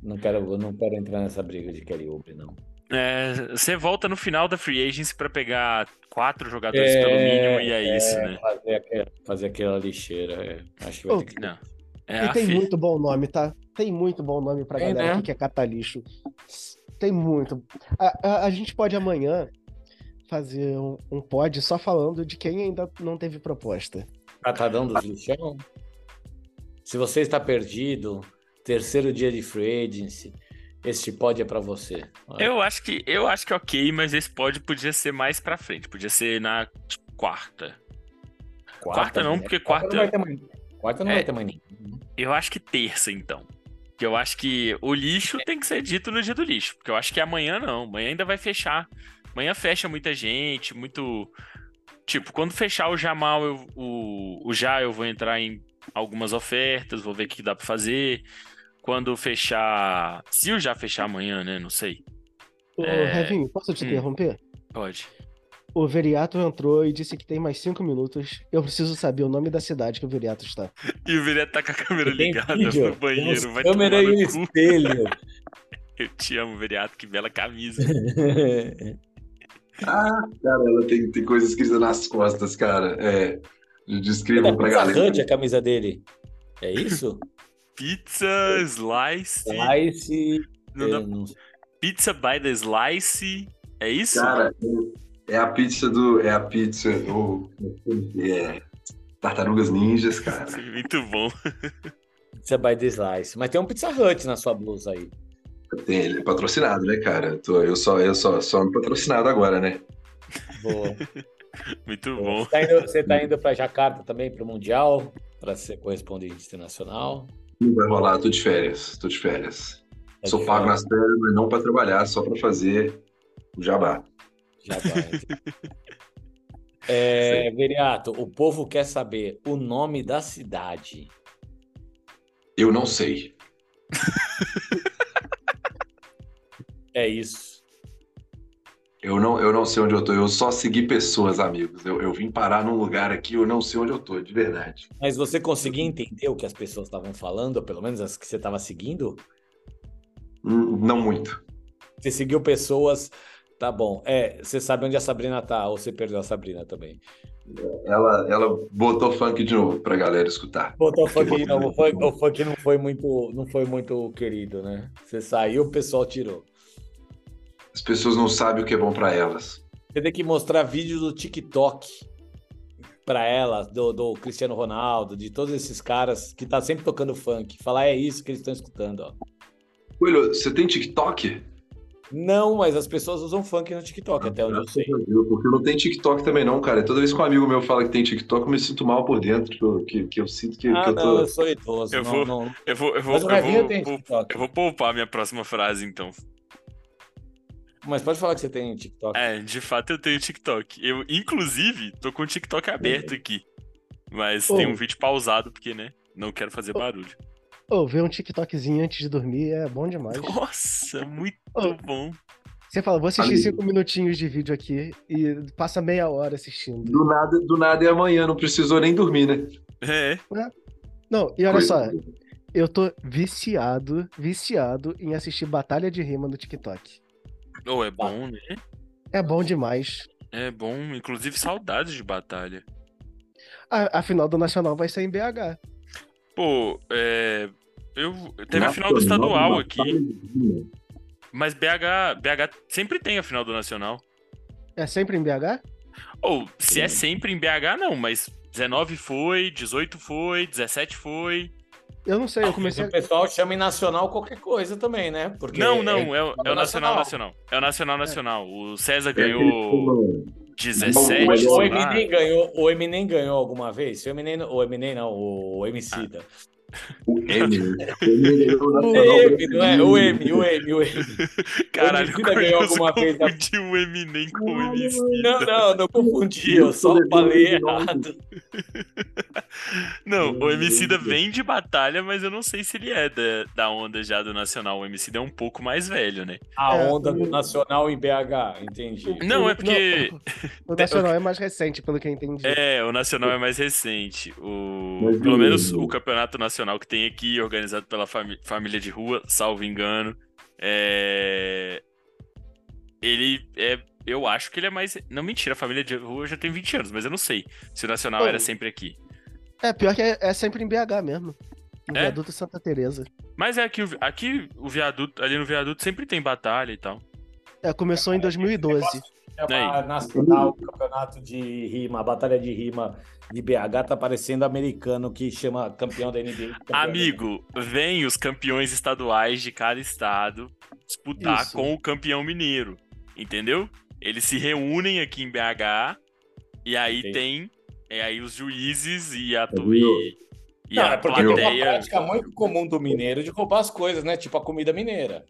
Não quero, não quero entrar nessa briga de Kelly Oubre, não. É, você volta no final da free agency pra pegar quatro jogadores pelo mínimo e é, isso, né? Fazer aquela, fazer aquela lixeira. é. Acho que vai Ô, ter que. Não. É E tem fi- muito bom nome, tá? Tem muito bom nome pra Tem, galera né? que quer catar lixo. Tem muito. A, a- a gente pode amanhã fazer um, um pod só falando de quem ainda não teve proposta. Catadão dos lixão. Se você está perdido, terceiro dia de free agency, este pod é pra você. Olha. Eu acho que eu acho que é ok, mas esse pod podia ser mais pra frente. Podia ser na tipo, quarta. quarta não, né? porque quarta- vai ter mais. Quarta não É. vai ter mais ninguém. Eu acho que terça, então. Que eu acho que o lixo tem que ser dito no dia do lixo. Porque eu acho que amanhã não. Amanhã ainda vai fechar. Amanhã fecha muita gente, muito. Tipo, quando fechar o Jamal, eu- o, o Já, eu vou entrar em algumas ofertas, vou ver o que dá pra fazer. Quando fechar. Se o Já fechar amanhã, né? Não sei. Ô, É. Revinho, posso te Hum. interromper? Pode. O Veriato entrou e disse que tem mais cinco minutos. Eu preciso saber o nome da cidade que o Veriato está. E o Vireto tá com a câmera Tem ligada vídeo, no banheiro. Vai câmera e o cu. espelho. Eu te amo, Veriato. Que bela camisa. Ah, cara, ela tem, tem coisa escrita nas costas, cara. É. Descreva pra galera. Hut a camisa dele. É isso? Pizza Slice. Slice. Não não sei. Pizza by the Slice. É isso? Cara, é a pizza do. É a pizza. O, é, Tartarugas Ninjas, cara. Muito bom. Pizza by the Slice. Mas tem um Pizza Hut na sua blusa aí. Tem, ele é patrocinado, né, cara? Eu, tô- eu só, eu só, só ando patrocinado agora, né? Boa. Muito Boa. bom. Você tá indo, você tá indo pra Jacarta também, pro Mundial, para ser correspondente internacional. Não vai rolar, tô de férias, tô de férias. Tá Sou de pago férias. nas férias, mas não pra trabalhar, só pra fazer o jabá. Já vai. É, Veriato, o povo quer saber o nome da cidade. Eu não sei. É isso. Eu não, eu não sei onde eu tô. Eu só segui pessoas, amigos. Eu, eu vim parar num lugar aqui, eu não sei onde eu tô, de verdade. Mas você conseguia entender o que as pessoas estavam falando, ou pelo menos as que você estava seguindo? Hum, Não muito. Você seguiu pessoas. Tá bom. É, você sabe onde a Sabrina tá, ou você perdeu a Sabrina também. Ela, ela botou funk de novo pra galera escutar. Botou funk, não, o funk, o funk não foi muito, não foi muito querido, né? Você saiu, o pessoal tirou. As pessoas não sabem o que é bom pra elas. Você tem que mostrar vídeos do TikTok pra elas, do, do Cristiano Ronaldo, de todos esses caras que tá sempre tocando funk. Falar é isso que eles estão escutando, ó. Coelho, você tem TikTok? Não, mas as pessoas usam funk no TikTok, até onde eu sei. Porque não tem TikTok também, não, cara. Toda vez que um amigo meu fala que tem TikTok, eu me sinto mal por dentro. Que eu, que, que eu sinto que, que Ah, eu não, tô. eu sou idoso. Eu não, vou- não. Eu vou, eu vou, eu vou, tem pou- TikTok. eu vou poupar minha próxima frase, então. Mas pode falar que você tem TikTok. É, de fato eu tenho TikTok. Eu, inclusive, tô com o TikTok aberto aqui. Mas Ô. tem um vídeo pausado, porque, né? Não quero fazer barulho. Ô, ver um TikTokzinho antes de dormir é bom demais. Nossa, muito Ô. bom. Você fala, vou assistir Amigo. cinco minutinhos de vídeo aqui e passa meia hora assistindo. Do nada, do nada é amanhã, não precisou nem dormir, né? É. Não, e olha Coisa- só, eu tô viciado, viciado em assistir batalha de rima no TikTok. Ou é bom, né? É bom demais. É bom. Inclusive, saudades de batalha. A, a final do Nacional vai ser em BH. Pô, é. Eu, teve a final do estadual aqui, mas BH, BH sempre tem a final do Nacional. É sempre em BH? Ou, se é sempre em BH, não, mas 19 foi, 18 foi, 17 foi. Eu não sei, eu Mas comecei o pessoal chama em nacional qualquer coisa também, né? Porque Não, não, é, o- é o Nacional. Nacional Nacional. É o Nacional Nacional. O César É ganhou 17, Mas o. Eminem ganhou, o Eminem ganhou alguma vez? O Eminem, o Eminem não, o Emicida. O M. né? O M ganhou o O M, não é? O M, o M, o M. Caralho, Emicida ganhou alguma vez confundiu o Eminem com o MC. Não, não, não confundi, eu só falei errado. Não, o Emicida vem de batalha, mas eu não sei se ele é da, da onda já do Nacional. O Emicida é um pouco mais velho, né? A É, onda do o- Nacional em BH, entendi. Não, é porque... Não, o Nacional é mais recente, pelo que eu entendi. É, o Nacional é mais recente. O... Pelo o- menos o Campeonato Nacional Nacional que tem aqui, organizado pela fami- família de rua, salvo engano. É... Ele é. Eu acho que ele é mais. Não, mentira, a família de rua já tem 20 anos, mas eu não sei se o Nacional Pô. era sempre aqui. É, pior que é, é sempre em BH mesmo. No É? viaduto Santa Teresa. Mas é aqui, aqui o viaduto, ali no viaduto sempre tem batalha e tal. É, começou em 2012. É uma nacional, campeonato de rima, a batalha de rima de BH tá parecendo americano que chama campeão da NBA. campeão da Amigo, vem os campeões estaduais de cada estado disputar Isso. com o campeão mineiro. Entendeu? Eles se reúnem aqui em BH e aí Entendi. tem é, aí os juízes e a, e, e Não, a é porque tem uma plateia. prática muito comum do mineiro de roubar as coisas, né? Tipo a comida mineira.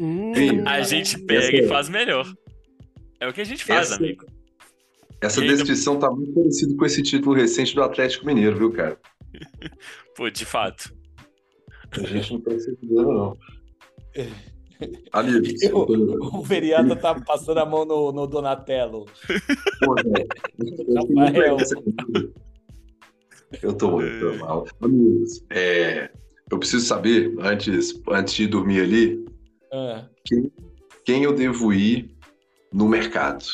Hum, Sim. A gente pega e faz melhor. É o que a gente faz, Essa- amigo. Essa E ainda- descrição tá muito parecida com esse título recente do Atlético Mineiro, viu, cara? Pô, de fato. A gente não pensa mineiro, não. Eu- tô- O Veriata tá passando a mão no, no Donatello. Pô, velho, eu. Eu tô muito mal. Amigos, é, eu preciso saber, antes, antes de dormir ali, Ah, quem eu devo ir no mercado.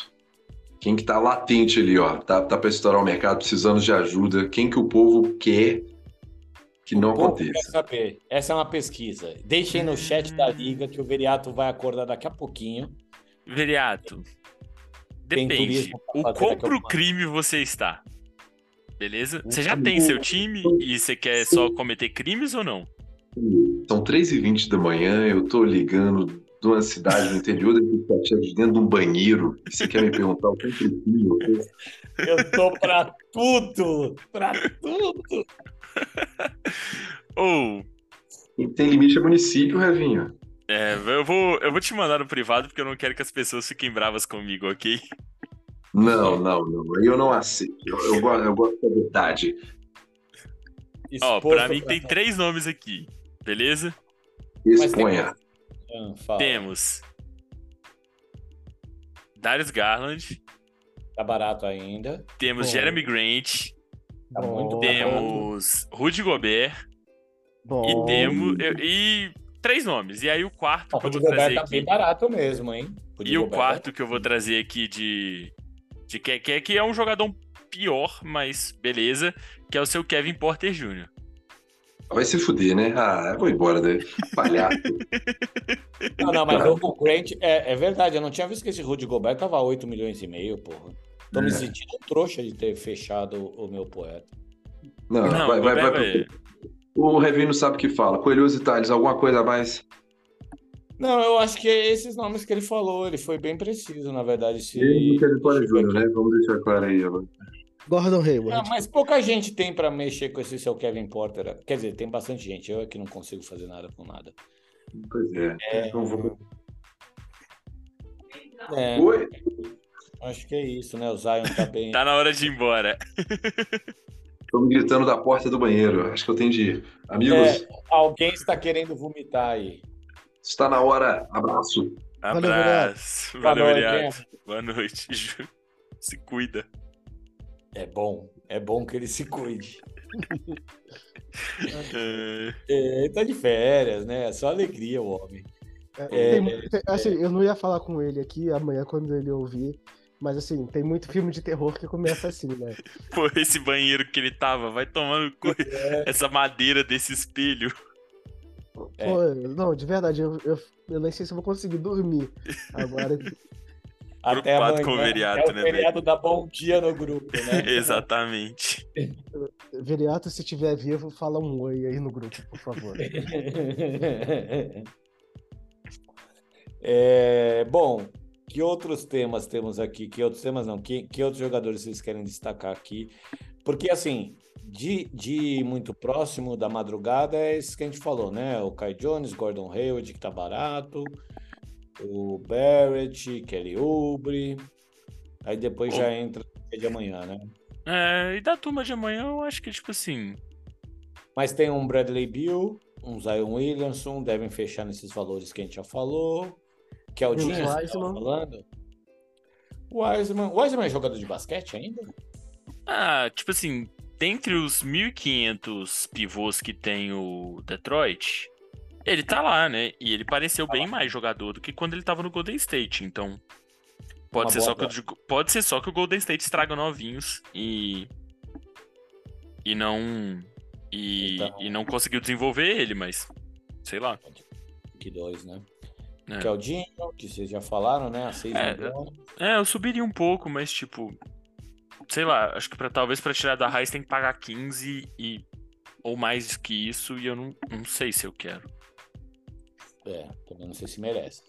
Quem que tá latente ali, ó. Tá, tá para estourar o mercado, precisando de ajuda. Quem que o povo quer que não povo quer aconteça. saber. Essa é uma pesquisa. Deixem no chat da liga que o Veriato vai acordar daqui a pouquinho. Veriato. Depende. O quão pro crime você está. Beleza? Você já tem seu time e você quer só cometer crimes ou não? São 3h20 da manhã, eu tô ligando de uma cidade no interior da Itatiaia, de dentro de um banheiro. E você quer me perguntar o que eu prefiro? Eu tô pra tudo! Pra tudo! Ou, Quem tem limite é município, Revinho. é, eu, vou, eu vou te mandar no privado porque eu não quero que as pessoas fiquem bravas comigo, ok? Não, não, não. Aí eu não aceito. Eu, eu, gosto, eu gosto da verdade. Ó, Exposto pra mim tem três nomes aqui, beleza? Exponha. Ah, fala. Temos Darius Garland, Tá barato ainda. temos Bom. Jeremy Grant, Tá muito Bom. temos Rudy Gobert Bom, e temos. E, três nomes. E aí o quarto O que eu Rudy vou Gobert trazer tá aqui. bem barato mesmo, hein? Rudy E o Gobert quarto que eu vou trazer aqui de. de que, que, que é um jogador pior, mas beleza. Que é o seu Kevin Porter Jr. Vai se fuder, né? Ah, eu vou embora daí. Palhaço. Não, não, mas o o Grant, é, é verdade, eu não tinha visto que esse Rudy Gobert tava 8 milhões e meio, porra. Tô me É. sentindo um trouxa de ter fechado o meu poeta. Não, Não, vai, vai, vai. vai- O Revinho sabe o que fala. Coelhos e Tales, alguma coisa a mais? Não, eu acho que é esses nomes que ele falou, ele foi bem preciso, na verdade. Se... Ele e o Vitória Júnior, né? Vamos deixar claro aí. ó. Gordon Não, Hayward. mas pouca gente tem pra mexer com esse seu Kevin Porter. Quer dizer, tem bastante gente. Eu é que não consigo fazer nada com nada. Pois é. É, Então vou... é, Oi? acho que é isso, né? O Zion tá bem. Tá na hora de ir embora. Tô me gritando da porta do banheiro. Acho que eu tenho de ir. Amigos, É, alguém está querendo vomitar aí. está na hora. Abraço. Valeu, Abraço. Boa Valeu, noite, Veriato. Boa noite. Se cuida. É bom, é bom que ele se cuide. É, É, ele tá de férias, né? É só alegria o homem. É, É, tem- tem- assim, eu não ia falar com ele aqui amanhã quando ele ouvir, mas assim, tem muito filme de terror que começa assim, né? Pô, esse banheiro que ele tava, vai tomando co- essa madeira desse espelho. É. Pô, não, de verdade, eu, eu, eu nem sei se eu vou conseguir dormir agora. Até amanhã. com o Veriato, é o né, feriado dá bom dia no grupo, né? Exatamente. Veriato, se estiver vivo, fala um oi aí no grupo, por favor. É, bom, que outros temas temos aqui? Que outros temas não? Que, que outros jogadores vocês querem destacar aqui? Porque, assim, de, de muito próximo da madrugada é esse que a gente falou, né? O Kai Jones, Gordon Hayward, que tá barato, o Barrett, Kelly Oubre. Aí depois já entra de amanhã, né? É, e da turma de amanhã, eu acho que, tipo assim. Mas tem um Bradley Bill, um Zion Williamson, devem fechar nesses valores que a gente já falou. Keldinho, James você tava Wiseman. falando? O Wiseman, o Wiseman é jogador de basquete ainda? Ah, tipo assim, dentre os 1.500 pivôs que tem o Detroit, ele tá lá, né? E ele pareceu Tá bem mais jogador do que quando ele tava no Golden State. Então, pode, Uma ser só, que, o de- pode ser só que o Golden State estraga novinhos e. E não. E, Então- e não conseguiu desenvolver ele, mas. Sei lá. Que dois, né? É. Keldinho, que vocês já falaram, né? A 6 É. É, eu subiria um pouco, mas tipo. Sei lá, acho que pra, talvez pra tirar da raiz tem que pagar 15 e. Ou mais que isso, e eu não, não sei se eu quero. É, também não sei se merece.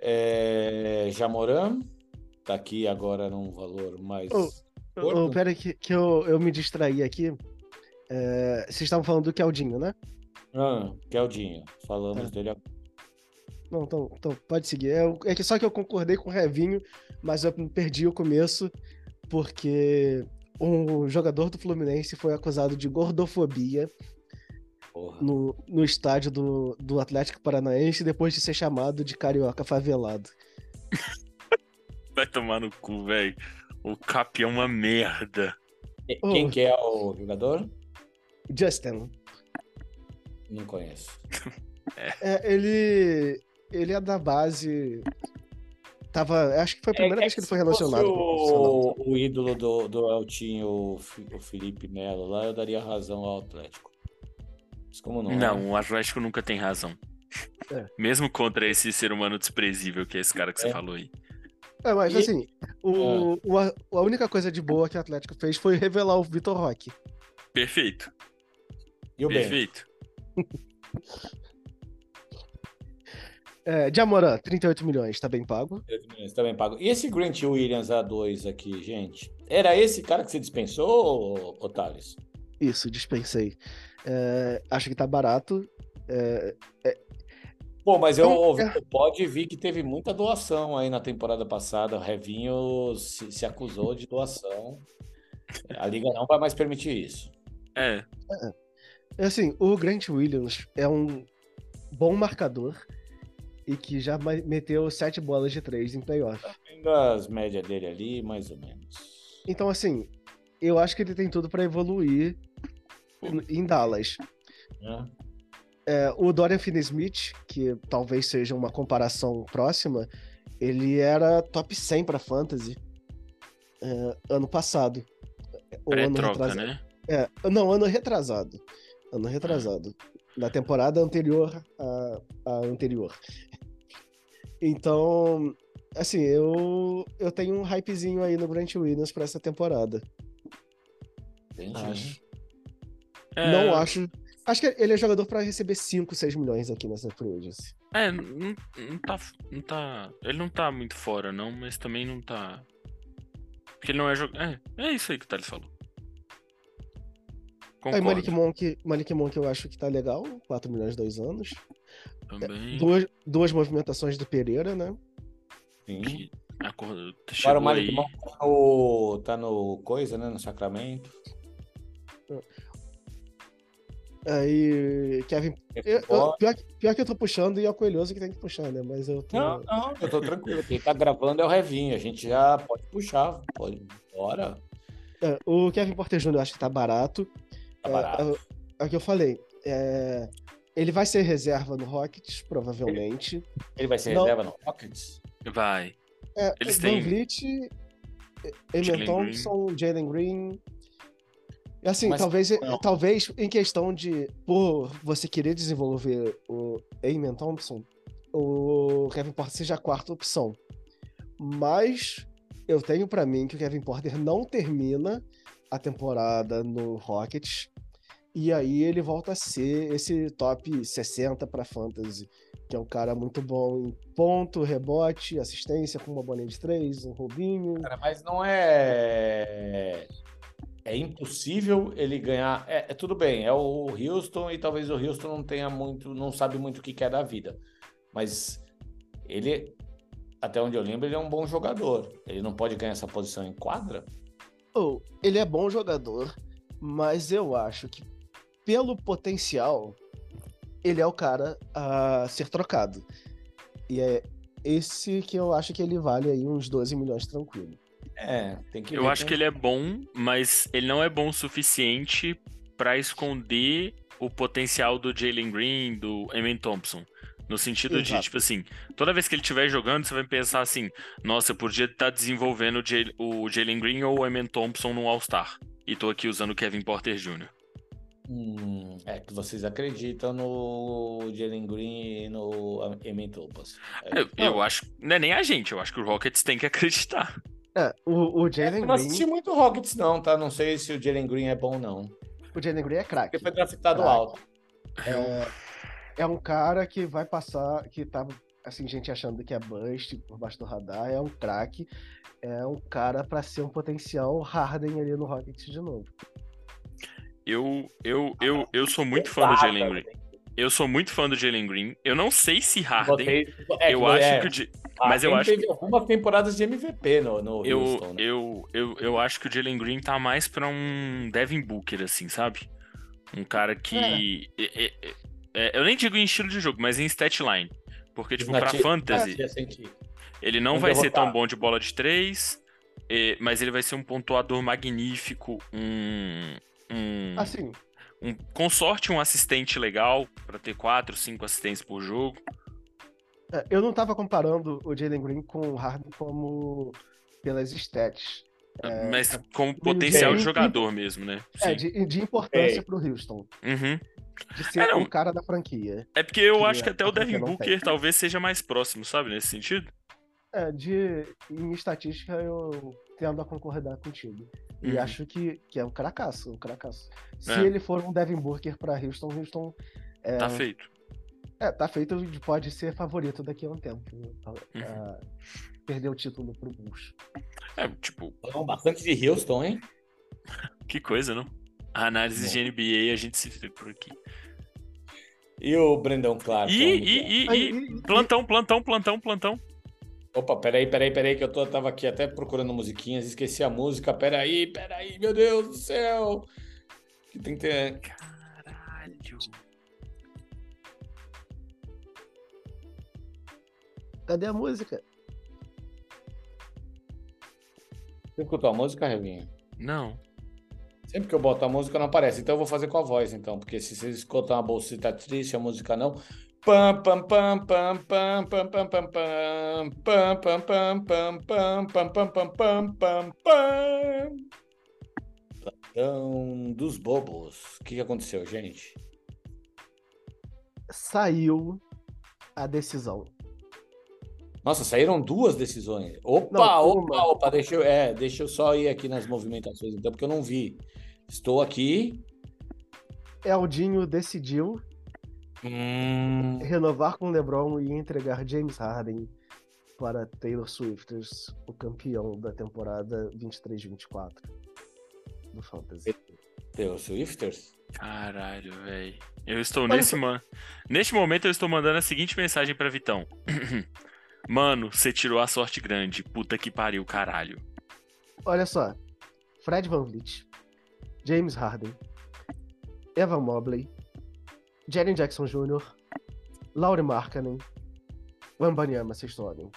É, Jamoran, tá aqui agora num valor mais. Gordo? Ô, pera que, que eu, eu me distraí aqui. É, vocês estavam falando do Keldinho, né? Ah, Keldinho, falamos Tá. dele agora. Não, então, então pode seguir. É, é que só que eu concordei com o Revinho, mas eu perdi o começo porque um jogador do Fluminense foi acusado de gordofobia. No, no estádio do, do Atlético Paranaense depois de ser chamado de carioca favelado. Vai tomar no cu, velho. O Cap é uma merda. Quem Ô. que é o jogador? Justin, Não conheço. é, ele, ele é da base. Tava, acho que foi a primeira É- é vez que ele foi relacionado com o o, ídolo do, do Eltinho, o Felipe Melo, lá eu daria razão ao Atlético. Mas como não? Não, é? o Atlético nunca tem razão. É. Mesmo contra esse ser humano desprezível que é esse cara que você É. falou aí. É, mas E- Ah. assim, o, o- a, a única coisa de boa que o Atlético fez foi revelar o Vitor Roque. Perfeito. E o bem? Perfeito. É, Jamoran, 38 milhões, tá bem pago. Também pago. E esse Grant Williams A2 aqui, gente? Era esse cara que você dispensou, Thales? Isso, dispensei. É, acho que tá barato. É, Pô, mas eu ouvi, é. pode vir que teve muita doação aí na temporada passada. O Revinho se, se acusou de doação. A liga não vai mais permitir isso. É. é assim, o Grant Williams é um bom marcador e que já meteu sete bolas de três em playoff. Vendo as médias dele ali, mais ou menos. Então, assim, eu acho que ele tem tudo pra evoluir em Dallas. né? É, o Dorian Finney-Smith, que talvez seja uma comparação próxima, ele era top 100 para fantasy é, ano passado. Ou ano retrasado. né? É, não, ano retrasado. Ano retrasado. Na temporada anterior à, à anterior. Então, assim, eu, eu tenho um hypezinho aí no Grant Williams pra essa temporada. Entendi. Acho. É, Não acho. Acho que ele é jogador pra receber 5, 6 milhões aqui nessa free agency. É, não, não tá. Não tá. Ele não tá muito fora, não, mas também não tá. Porque ele não é jogador. É, é isso aí que o Thales falou. Aí Concordo. Malik Monk, Malik Monk eu acho que tá legal, 4 milhões, dois anos. Também. Duas, duas movimentações do Pereira, né? Sim. Que Agora o Malik aí. Monk tá no, tá no coisa, né? No Sacramento. Aí, Kevin. eu- eu- pior, que- pior que eu tô puxando e é o Coelhoso que tem que puxar, né? Mas eu tô. Não, não, eu tô tranquilo. Quem tá gravando é o Revinho. A gente já pode puxar. Pode. Bora. É, o Kevin Porter Jr. eu acho que tá barato. Tá É, barato. É, é o que eu falei. É, ele vai ser reserva no Rockets, provavelmente. Ele vai ser não. reserva no Rockets? Vai. É, Eles Van têm- Vliet, Jalen Thompson, Jalen Green. E assim, Mas- talvez, não. talvez em questão de por você querer desenvolver o Eamon Thompson, o Kevin Porter seja a quarta opção. Mas eu tenho pra mim que o Kevin Porter não termina a temporada no Rockets e aí ele volta a ser esse top 60 para fantasy, que é um cara muito bom em ponto, rebote, assistência com uma bolinha de três, um roubinho. Cara, mas não é. É impossível ele ganhar. É, é tudo bem, é o Houston e talvez o Houston não tenha muito, não sabe muito o que quer da vida. Mas ele, até onde eu lembro, ele é um bom jogador. Ele não pode ganhar essa posição em quadra? Oh, ele é bom jogador, mas eu acho que pelo potencial ele é o cara a ser trocado. E é esse que eu acho que ele vale aí uns 12 milhões tranquilo. É, tem que Eu ver acho que ele é bom, mas ele não é bom o suficiente pra esconder o potencial do Jalen Green, do Emin Thompson. No sentido de, Exato. tipo assim, toda vez que ele estiver jogando, você vai pensar assim: nossa, eu podia estar desenvolvendo o Jal- o Jalen Green ou o Emin Thompson no All-Star. E tô aqui usando o Kevin Porter Jr. Hum, é que vocês acreditam no Jalen Green e no Emin Thompson. É, Eu, eu acho, não é nem a gente, eu acho que o Rockets tem que acreditar. É, o, o Jalen eu não assisti Green. muito Rockets, não, tá? Não sei se o Jalen Green é bom, ou não. O Jalen Green é craque. Porque foi draftado Craque. alto. É, é um cara que vai passar, que tá, assim, gente achando que é bust por baixo do radar, é um craque, é um cara pra ser um potencial Harden ali no Rockets de novo. Eu, eu, eu, eu sou muito fã do Jalen Green. Eu sou muito fã do Jalen Green. Eu não sei se Harden. Vocês- é, eu é, acho que o J- mas eu acho teve algumas temporadas de MVP no, no eu, Houston, né? eu, eu, eu acho que o Jalen Green tá mais pra um Devin Booker, assim, sabe? Um cara que. é- é- é- é, eu nem digo em estilo de jogo, mas em stat line. Porque, tipo, pra Nati- fantasy, Nati- senti. ele não Vamos vai ser derrotar. tão bom de bola de três, mas ele vai ser um pontuador magnífico, um. um Assim, um, com sorte, um assistente legal pra ter quatro, cinco assistentes por jogo. é, eu não tava comparando o Jalen Green com o Harden como pelas stats. É, mas como potencial de jogador mesmo, né? É, Sim. de, de importância É. pro Houston. Uhum. De ser É, um cara da franquia. É porque eu Que acho que a- até o Devin Booker talvez seja mais próximo, sabe? Nesse sentido. É, de, em estatística eu tendo a concordar contigo. E Uhum. acho que, que é um cracaço, um cracaço. Se É. ele for um Devin Booker pra Houston, Houston é, Tá feito. é, tá feito de pode ser favorito daqui a um tempo. a- Uhum. a perder o título pro Bulls. É, tipo, Falamos bastante de Houston, hein? que coisa, não? A análise Bom. de NBA a gente se vê por aqui. E o Brandon Clark? E, é? e, e, e, e- plantão, plantão, plantão, plantão. Opa, peraí, peraí, peraí, que eu tô, tava aqui até procurando musiquinhas, esqueci a música. Peraí, peraí, meu Deus do céu. Que tem que ter. Caralho. Cadê a música? Você escutou a música, Reguinho? Não. Sempre que eu boto a música não aparece, então eu vou fazer com a voz, então, porque se vocês escutam uma bolsita triste, a música não. Pam, pam, pam, pam, pam, pam, pam, pam, pam, pam, pam, pam, pam, pam, pam, pam, pam, pam, pam, pam. Plantão dos bobos. O que aconteceu, gente? Saiu a decisão. Nossa, saíram duas decisões. Opa, Não, opa, opa, deixa eu, é, deixa eu só ir aqui nas movimentações, então, porque eu não vi. Estou aqui. Eldinho decidiu Hum, renovar com LeBron e entregar James Harden para Taylor Swifters, o campeão da temporada 23-24 do Fantasy. Taylor Swifters? Caralho, velho. Eu estou Olha nesse man... Neste momento eu estou mandando a seguinte mensagem pra Vitão. Mano, você tirou a sorte grande. Puta que pariu, caralho. Olha só, Fred VanVleet, James Harden, Evan Mobley, Jaren Jackson Jr., Lauri Markkanen, Wembanyama Sextonen.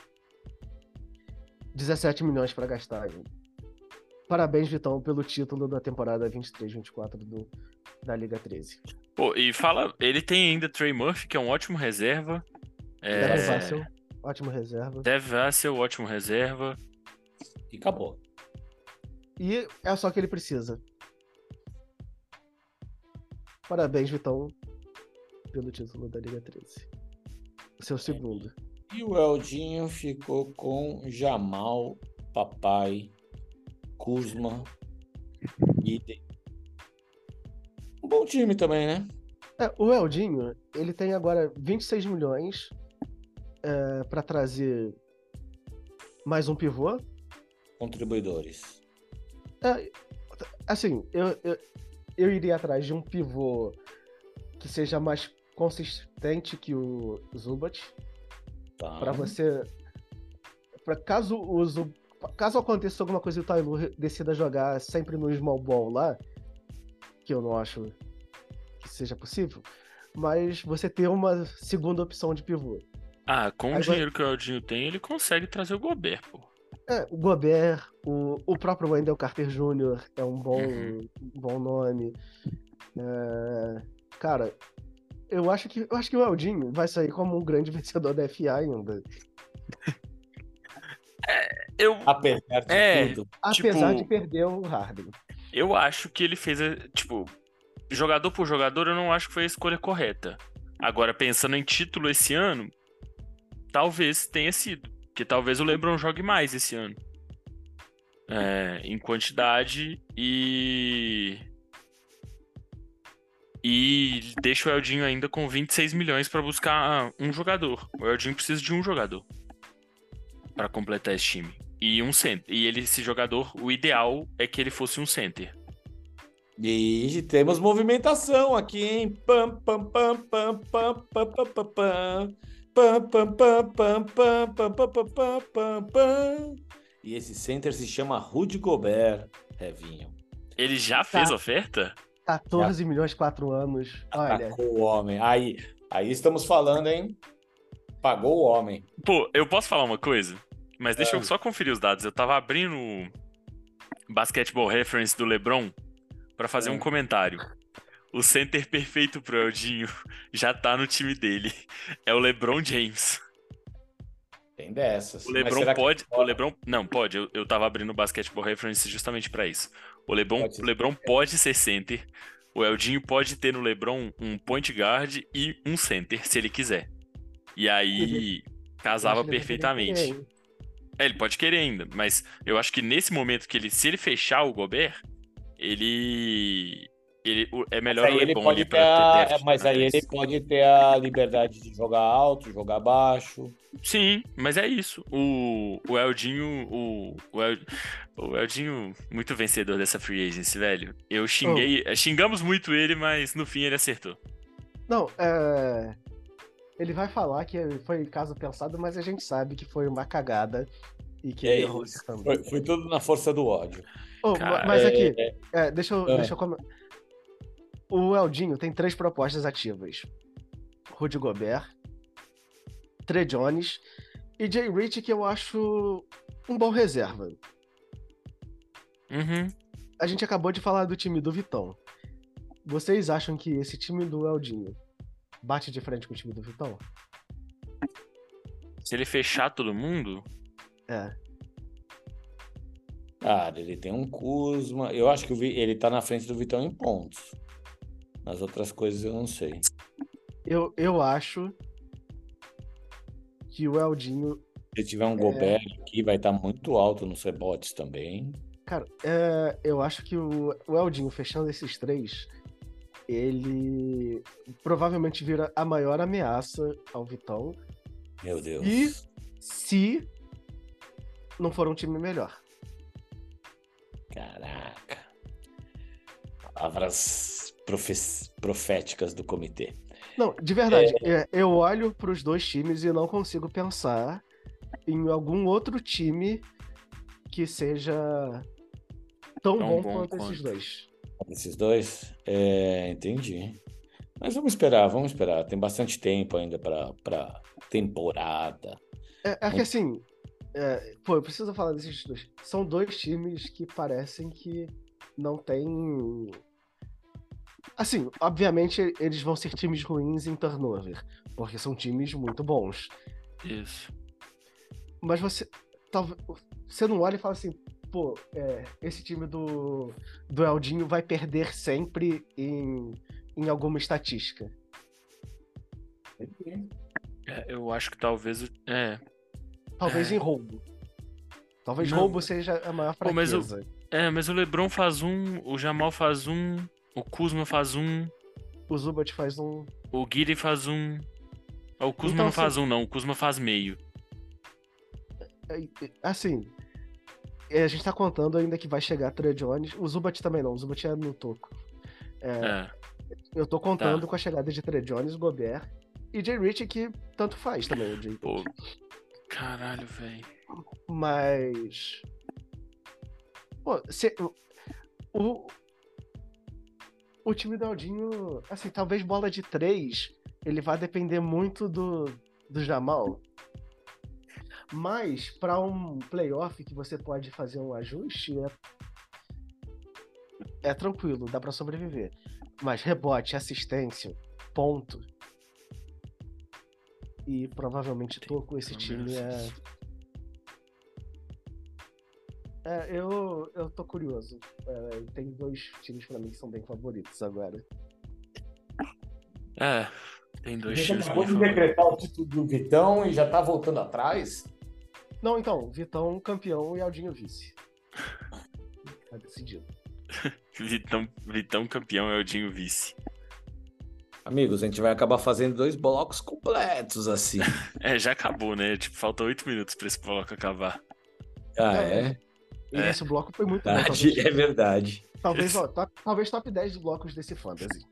17 milhões para gastar. Parabéns, Vitão, pelo título da temporada 23-24 do- da Liga 13. Pô, e fala, ele tem ainda Trey Murphy, que é um ótimo reserva. É... Devin Vassell, ótimo reserva. Dev Vassell, ótimo reserva. E acabou. E é só o que ele precisa. Parabéns, Vitão, pelo título da Liga 13. O seu segundo. E o Eldinho ficou com Jamal, Papai, Kuzma e. Um bom time também, né? É, o Eldinho, ele tem agora 26 milhões é, para trazer mais um pivô. Contribuidores. É, assim, eu, eu, eu iria atrás de um pivô que seja mais consistente que o Zubat. Tá. Pra você. Pra caso o Zub- Caso aconteça alguma coisa e o Tyler decida jogar sempre no small ball lá, que eu não acho que seja possível, mas você ter uma segunda opção de pivô. Ah, com o Aí vai- dinheiro que o Eldinho tem, ele consegue trazer o Gobert, pô. É, o Gobert, o, o próprio Wendell Carter Jr. é um bom, Uhum. um bom nome. É, cara, eu acho que eu acho que o Eldinho vai sair como um grande vencedor da FA ainda. Eu, Apesar de É. tudo. Apesar Tipo- de perder o Harden. eu acho que ele fez, tipo, jogador por jogador, eu não acho que foi a escolha correta. Agora, pensando em título esse ano, talvez tenha sido. Porque talvez o LeBron jogue mais esse ano. É, em quantidade e. E deixa o Eldinho ainda com 26 milhões pra buscar um jogador. O Eldinho precisa de um jogador pra completar esse time. E um center. E ele, esse jogador, o ideal é que ele fosse um center. E temos movimentação aqui, hein? Pam, pam, pam, pam, pam, pam, pam, pam, pam. Pam, pam, pam, pam, pam, pam, pam, pam, pam, pam, pam. E esse center se chama Rudy Gobert, Revinho. Ele já fez Tá. oferta? 14 milhões, 4 anos. Olha, Atacou o homem. Aí, aí estamos falando, hein? Pagou o homem. Pô, eu posso falar uma coisa? Mas deixa Ah. eu só conferir os dados. Eu tava abrindo o Basketball Reference do LeBron pra fazer Ah. um comentário. O center perfeito pro Eldinho já tá no time dele. É o LeBron James. Tem dessas. O LeBron que pode. O pode? LeBron. Não, pode. Eu, eu tava abrindo o Basketball Reference justamente pra isso. O LeBron, Pode LeBron pode ser center. O Eldinho pode ter no LeBron um point guard e um center, se ele quiser. E aí casava ele vai perfeitamente. hein? É, ele pode querer ainda, mas eu acho que nesse momento que ele, se ele fechar o Gobert, ele, ele é melhor Mas o pode ali ter a- pra ter depth Mas pra aí ele pode ter a liberdade de jogar alto, jogar baixo. Sim, mas é isso. O, o Eldinho, o, o, El- o Eldinho, muito vencedor dessa free agency, velho. Eu xinguei, xingamos muito ele, mas no fim ele acertou. Não, é. Ele vai falar que foi caso pensado, mas a gente sabe que foi uma cagada e que É ele errou isso. isso também. Foi, foi tudo na força do ódio. Ô, Cara, mas É, aqui, é, deixa eu, Ah. deixa eu O Eldinho tem três propostas ativas: Rudy Gobert, Trey Jones e Jay Rich, que eu acho um bom reserva. Uhum. A gente acabou de falar do time do Vitão. Vocês acham que esse time do Eldinho bate de frente com o time do Vitão? Se ele fechar todo mundo, É. Cara, ele tem um Kuzma. Eu acho que ele tá na frente do Vitão em pontos. Nas outras coisas eu não sei. Eu, eu acho que o Eldinho Se tiver um Gobert aqui, vai estar muito alto nos rebotes também. Cara, é, eu acho que o, o Eldinho fechando esses três, ele provavelmente vira a maior ameaça ao Vitão Meu Deus. E- se não for um time melhor. Caraca. Palavras proféticas do comitê. Não, de verdade, é, eu olho para os dois times e não consigo pensar em algum outro time que seja tão, Tão bom, bom quanto, quanto. esses dois. Esses dois? É, entendi. Mas vamos esperar, vamos esperar. Tem bastante tempo ainda para para temporada. É, é que assim, é, pô, eu preciso falar desses dois. São dois times que parecem que não tem. Assim, obviamente eles vão ser times ruins em turnover, porque são times muito bons. isso. Mas você. Talvez, você não olha e fala assim, pô, é, esse time do, do Eldinho vai perder sempre em, em alguma estatística. É, eu acho que talvez. o- É, Talvez É. em roubo. Talvez Não. roubo seja a maior Pô, mas fraqueza. eu- é, mas o LeBron faz um, o Jamal faz um, o Kuzma faz um, O Zubat faz um. o Guiri faz um. Ah, O Kuzma Então, não faz assim- um, não. O Kuzma faz meio. É, é, Assim, é, a gente tá contando ainda que vai chegar Trey Jones. O Zubat também não, o Zubat é no toco. É, É. eu tô contando Tá. com a chegada de Trey Jones, Gobert e Jay Rich, que tanto faz também, o Jay. Pô. Caralho, velho. Mas. Pô, se- o, o time do Aldinho, assim, talvez bola de três, ele vai depender muito do, do Jamal. Mas para um playoff que você pode fazer um ajuste, é, é tranquilo, dá para sobreviver. Mas rebote, assistência, ponto. E provavelmente tô com esse time é. É, eu, eu tô curioso. É, tem dois times pra mim que são bem favoritos agora. É, tem A dois gente times acabou de decretar o título do Vitão e já tá voltando atrás? Não, então, Vitão campeão e Aldinho vice. Tá decidido. Vitão, Vitão campeão é o Dinho vice. Amigos, a gente vai acabar fazendo dois blocos completos assim. É, já acabou, né? Tipo, faltam oito minutos pra esse bloco acabar. Ah, É. é? E É. esse bloco foi muito bom. Verdade, Talvez, é verdade. talvez, ó, top, talvez top 10 blocos desse fantasy.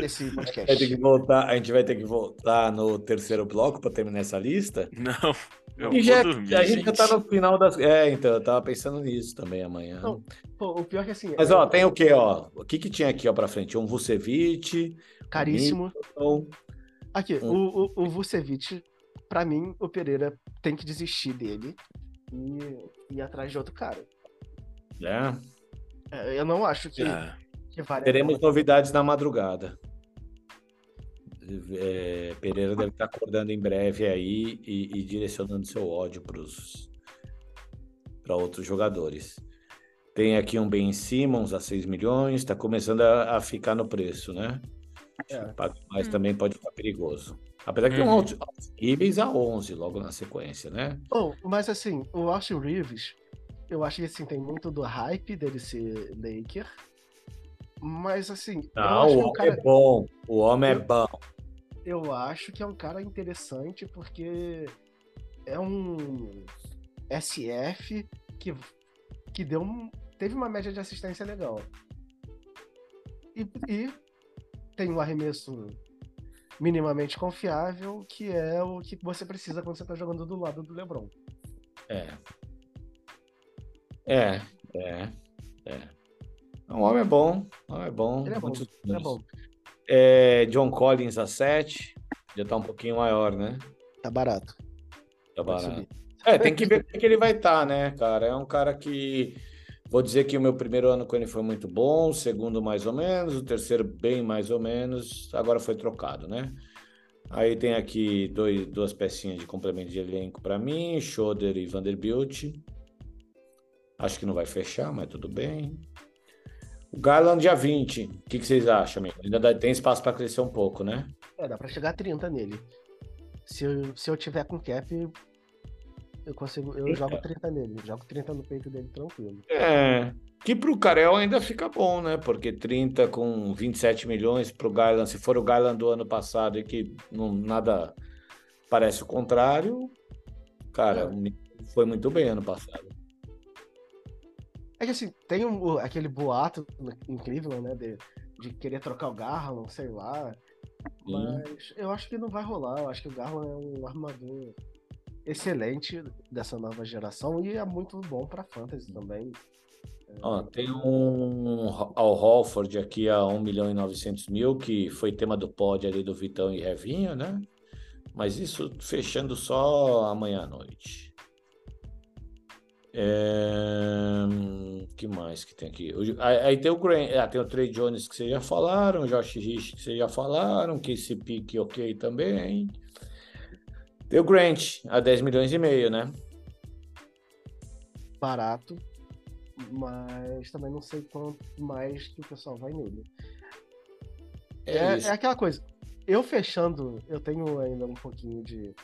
Desse Vai ter que podcast. voltar, a gente vai ter que voltar no terceiro bloco para terminar essa lista. Não, eu E já, dormir, a gente já gente. tá no final das. É, então, eu tava pensando nisso também amanhã. Não, Pô, o pior é que assim. Mas é ó, tem o quê, ó? O que que tinha aqui, ó, pra frente? Um Vucevic, caríssimo. um Aqui, Hum. o, o, o Vucevic, pra mim, o Pereira tem que desistir dele e ir atrás de outro cara. Né? É, Eu não acho que, É, que vale Teremos novidades na madrugada. É, Pereira deve estar acordando em breve aí e, e direcionando seu ódio para outros jogadores. Tem aqui um Ben Simmons a 6 milhões, está começando a, a ficar no preço, né? É. Mas também pode ficar perigoso. Apesar que tem um Uhum. Austin Reeves a 11 logo na sequência, né? Oh, mas assim, o Austin Reeves, eu acho que assim, tem muito do hype dele ser Laker. Mas assim, eu Não, acho o é homem cara. é bom. O homem é bom. eu acho que é um cara interessante porque é um SF que, que deu um, teve uma média de assistência legal. E, e tem um arremesso minimamente confiável, que é o que você precisa quando você está jogando do lado do LeBron. É. É, é, é. O homem é bom, o homem é bom. Ele é bom, Ele é bom. É, John Collins a 7, já tá um pouquinho maior, né? Tá barato. Tá barato. É, tem que ver como é que ele vai estar, né, cara? É um cara que. Vou dizer que o meu primeiro ano com ele foi muito bom, o segundo mais ou menos, o terceiro bem mais ou menos, agora foi trocado, né? Aí tem aqui dois, duas pecinhas de complemento de elenco para mim, Schroeder e Vanderbilt. Acho que não vai fechar, mas tudo bem. O Garland dia 20, o que, que vocês acham, amigo? Ainda dá- tem espaço para crescer um pouco, né? É, dá pra chegar a 30 nele. Se eu, se eu tiver com cap, eu consigo. Eu jogo 30 nele. Jogo 30 no peito dele tranquilo. É, que pro Carel ainda fica bom, né? Porque 30 com 27 milhões pro Garland, se for o Garland do ano passado e que não, nada parece o contrário, cara, É. foi muito bem ano passado. É que assim, tem um- aquele boato em Cleveland, né? De, de querer trocar o Garland, sei lá. Sim. Mas eu acho que não vai rolar. Eu acho que o Garland é um armador excelente dessa nova geração e é muito bom pra fantasy também. Ó, tem um Al Holford aqui a 1 milhão e 900 mil, que foi tema do pod ali do Vitão e Revinho, né? Mas isso fechando só amanhã à noite. É... que mais que tem aqui? Aí, tem o Grant, ah, tem o Trey Jones que vocês já falaram, o Josh Rich que vocês já falaram, que ok também. Tem o Grant a 10 milhões e meio, né? Barato, mas também não sei quanto mais que o pessoal vai nele. É, É, é aquela coisa. Eu fechando, eu tenho ainda um pouquinho de.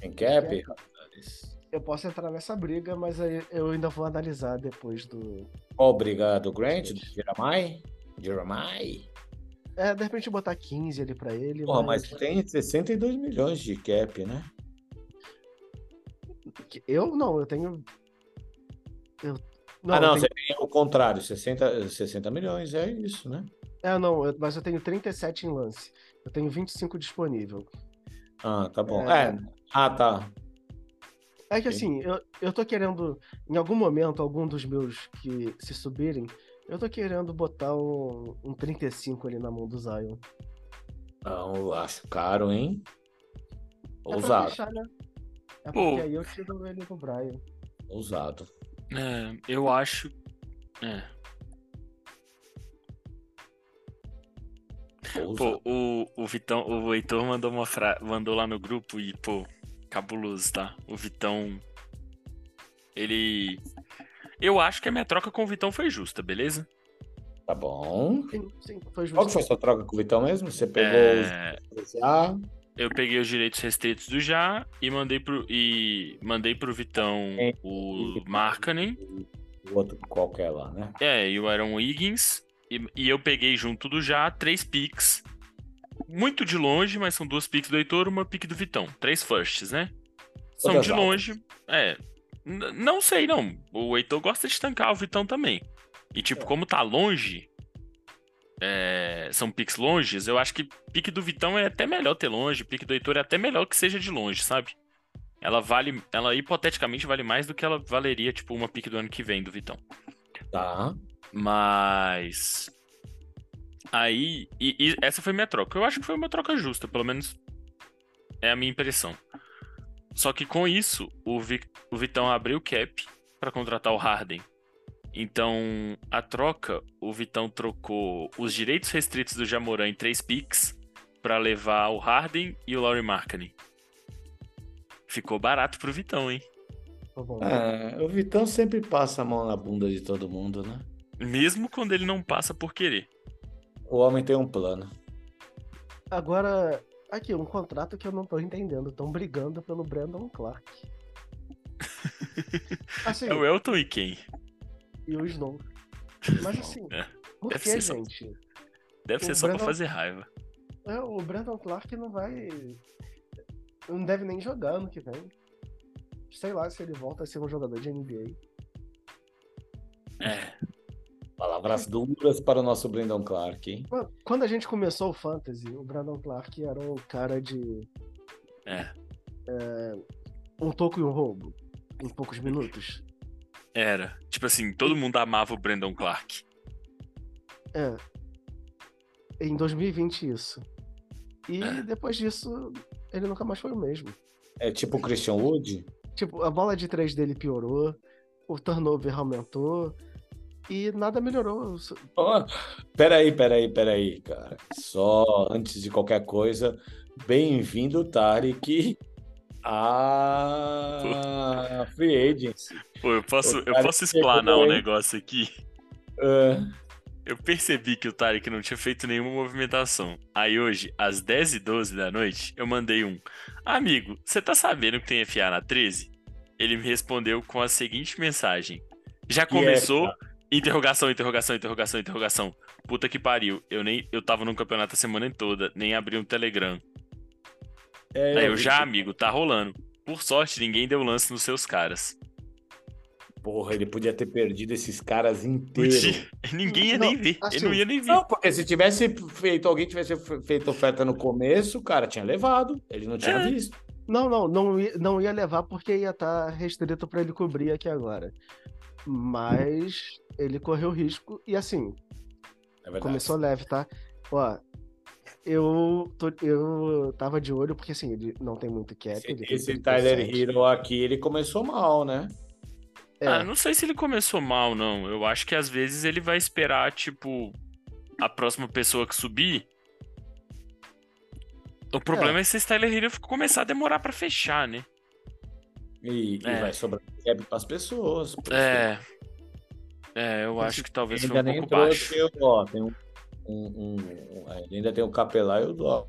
Tem cap? rapazes? Eu posso entrar nessa briga, mas aí eu ainda vou analisar depois do. Qual briga do Grant? Do Jeremiah? Jeremiah? É, de repente botar 15 ali pra ele. Porra, mas tem 62 milhões de cap, né? Eu não, eu tenho. Eu... Não, ah, não, eu você tenho... tem o contrário, 60, 60 milhões, é isso, né? É, não, eu- mas eu tenho 37 em lance. Eu tenho 25 disponível. Ah, tá bom. É. É. Ah, tá. É que assim, eu, eu tô querendo, em algum momento, algum dos meus que se subirem, eu tô querendo botar um, um 35 ali na mão do Zion. Não, eu acho caro, hein? É Ousado. fechar, né? É Pô. porque aí eu tiro ele do Brian. Ousado. É, eu acho. É. Pô, o, o Vitão, o Heitor mandou uma fra... mandou lá no grupo e, pô, cabuloso, tá? O Vitão. Ele. Eu acho que a minha troca com o Vitão foi justa, beleza? Tá bom. Sim, sim, foi justo. Qual que foi sua troca com o Vitão mesmo? Você pegou É, os ah, Eu peguei os direitos restritos do Já e mandei pro, e mandei pro Vitão o Markkanen. o outro qualquer lá, né? É, e o Aaron Wiggins. E, e eu peguei junto do Já três picks. Muito de longe, mas são duas picks do Heitor uma pick do Vitão. Três firsts, né? São Todas de altas. longe. É. Não sei, não. O Heitor gosta de tancar o Vitão também. E, tipo, É. como tá longe. é, são picks longes, eu acho que pique do Vitão é até melhor ter longe, pique do Heitor é até melhor que seja de longe, sabe? Ela vale. Ela hipoteticamente vale mais do que ela valeria, tipo, uma pique do ano que vem do Vitão. Tá. Mas. Aí. E, e essa foi minha troca. Eu acho que foi uma troca justa, pelo menos é a minha impressão. Só que com isso, o, Vi- o Vitão abriu o cap pra contratar o Harden. Então, a troca, o Vitão trocou os direitos restritos do Jamoran em três picks pra levar o Harden e o Laurie Markkinen. Ficou barato pro Vitão, hein? Tá. É, o Vitão sempre passa a mão na bunda de todo mundo, né? Mesmo quando ele não passa por querer. O homem tem um plano. Agora, aqui, um contrato que eu não tô entendendo. Estão brigando pelo Brandon Clark. Assim, É o Elton e quem? e o Snow. Mas assim, É, por deve que, ser só- gente? Deve O ser só pra Brandon- fazer raiva. É, o Brandon Clark não vai. Não deve nem jogar ano que vem. Sei lá se ele volta a ser um jogador de NBA. É. Palavras duras para o nosso Brandon Clark, hein? Quando a gente começou o Fantasy, o Brandon Clark era um cara de É. um toco e um roubo. Em poucos minutos. Era. Tipo assim, todo mundo amava o Brandon Clark. É. Em 2020 isso. E É. depois disso, ele nunca mais foi o mesmo. É tipo o Christian Wood? Tipo, a bola de três dele piorou, o turnover aumentou e nada melhorou. Ó, peraí, peraí, peraí, cara. Só antes de qualquer coisa, bem-vindo, Tarek, a Free Agency. Pô, eu posso, eu posso explanar um negócio aqui? Ah, Eu percebi que o Tarek não tinha feito nenhuma movimentação. Aí hoje, às 10h12 da noite, eu mandei um. Amigo, você tá sabendo que tem FA na 13? Ele me respondeu com a seguinte mensagem. Já é, começou? Interrogação, interrogação, interrogação, interrogação. Puta que pariu. Eu nem eu tava no campeonato a semana toda, nem abri um Telegram. é, Aí eu vi já, que- amigo, tá rolando. Por sorte, ninguém deu lance nos seus caras. Porra, ele podia ter perdido esses caras inteiros. Ninguém ia Não, nem ver. assim, Ele não ia nem ver. Não, porque se tivesse feito, alguém tivesse feito oferta no começo, o cara tinha levado. Ele não tinha É. visto. Não, não, não ia, não ia levar porque ia estar restrito pra ele cobrir aqui agora. Mas ele correu risco e assim, É começou leve, tá? Ó, eu, tô, eu tava de olho porque assim, ele não tem muito cap. Esse, ele tem esse Tyler 37. Hero aqui, ele começou mal, né? É, Ah, não sei se ele começou mal, não. Eu acho que às vezes ele vai esperar, tipo, a próxima pessoa que subir. O problema é, se esse Tyler Hero começar a demorar pra fechar, né? E, e É. vai sobrar para as pessoas. É. É, eu acho que talvez foi ainda um pouco baixo. o- ó, tem um, um- um- ainda tem o Capelá e o Dó.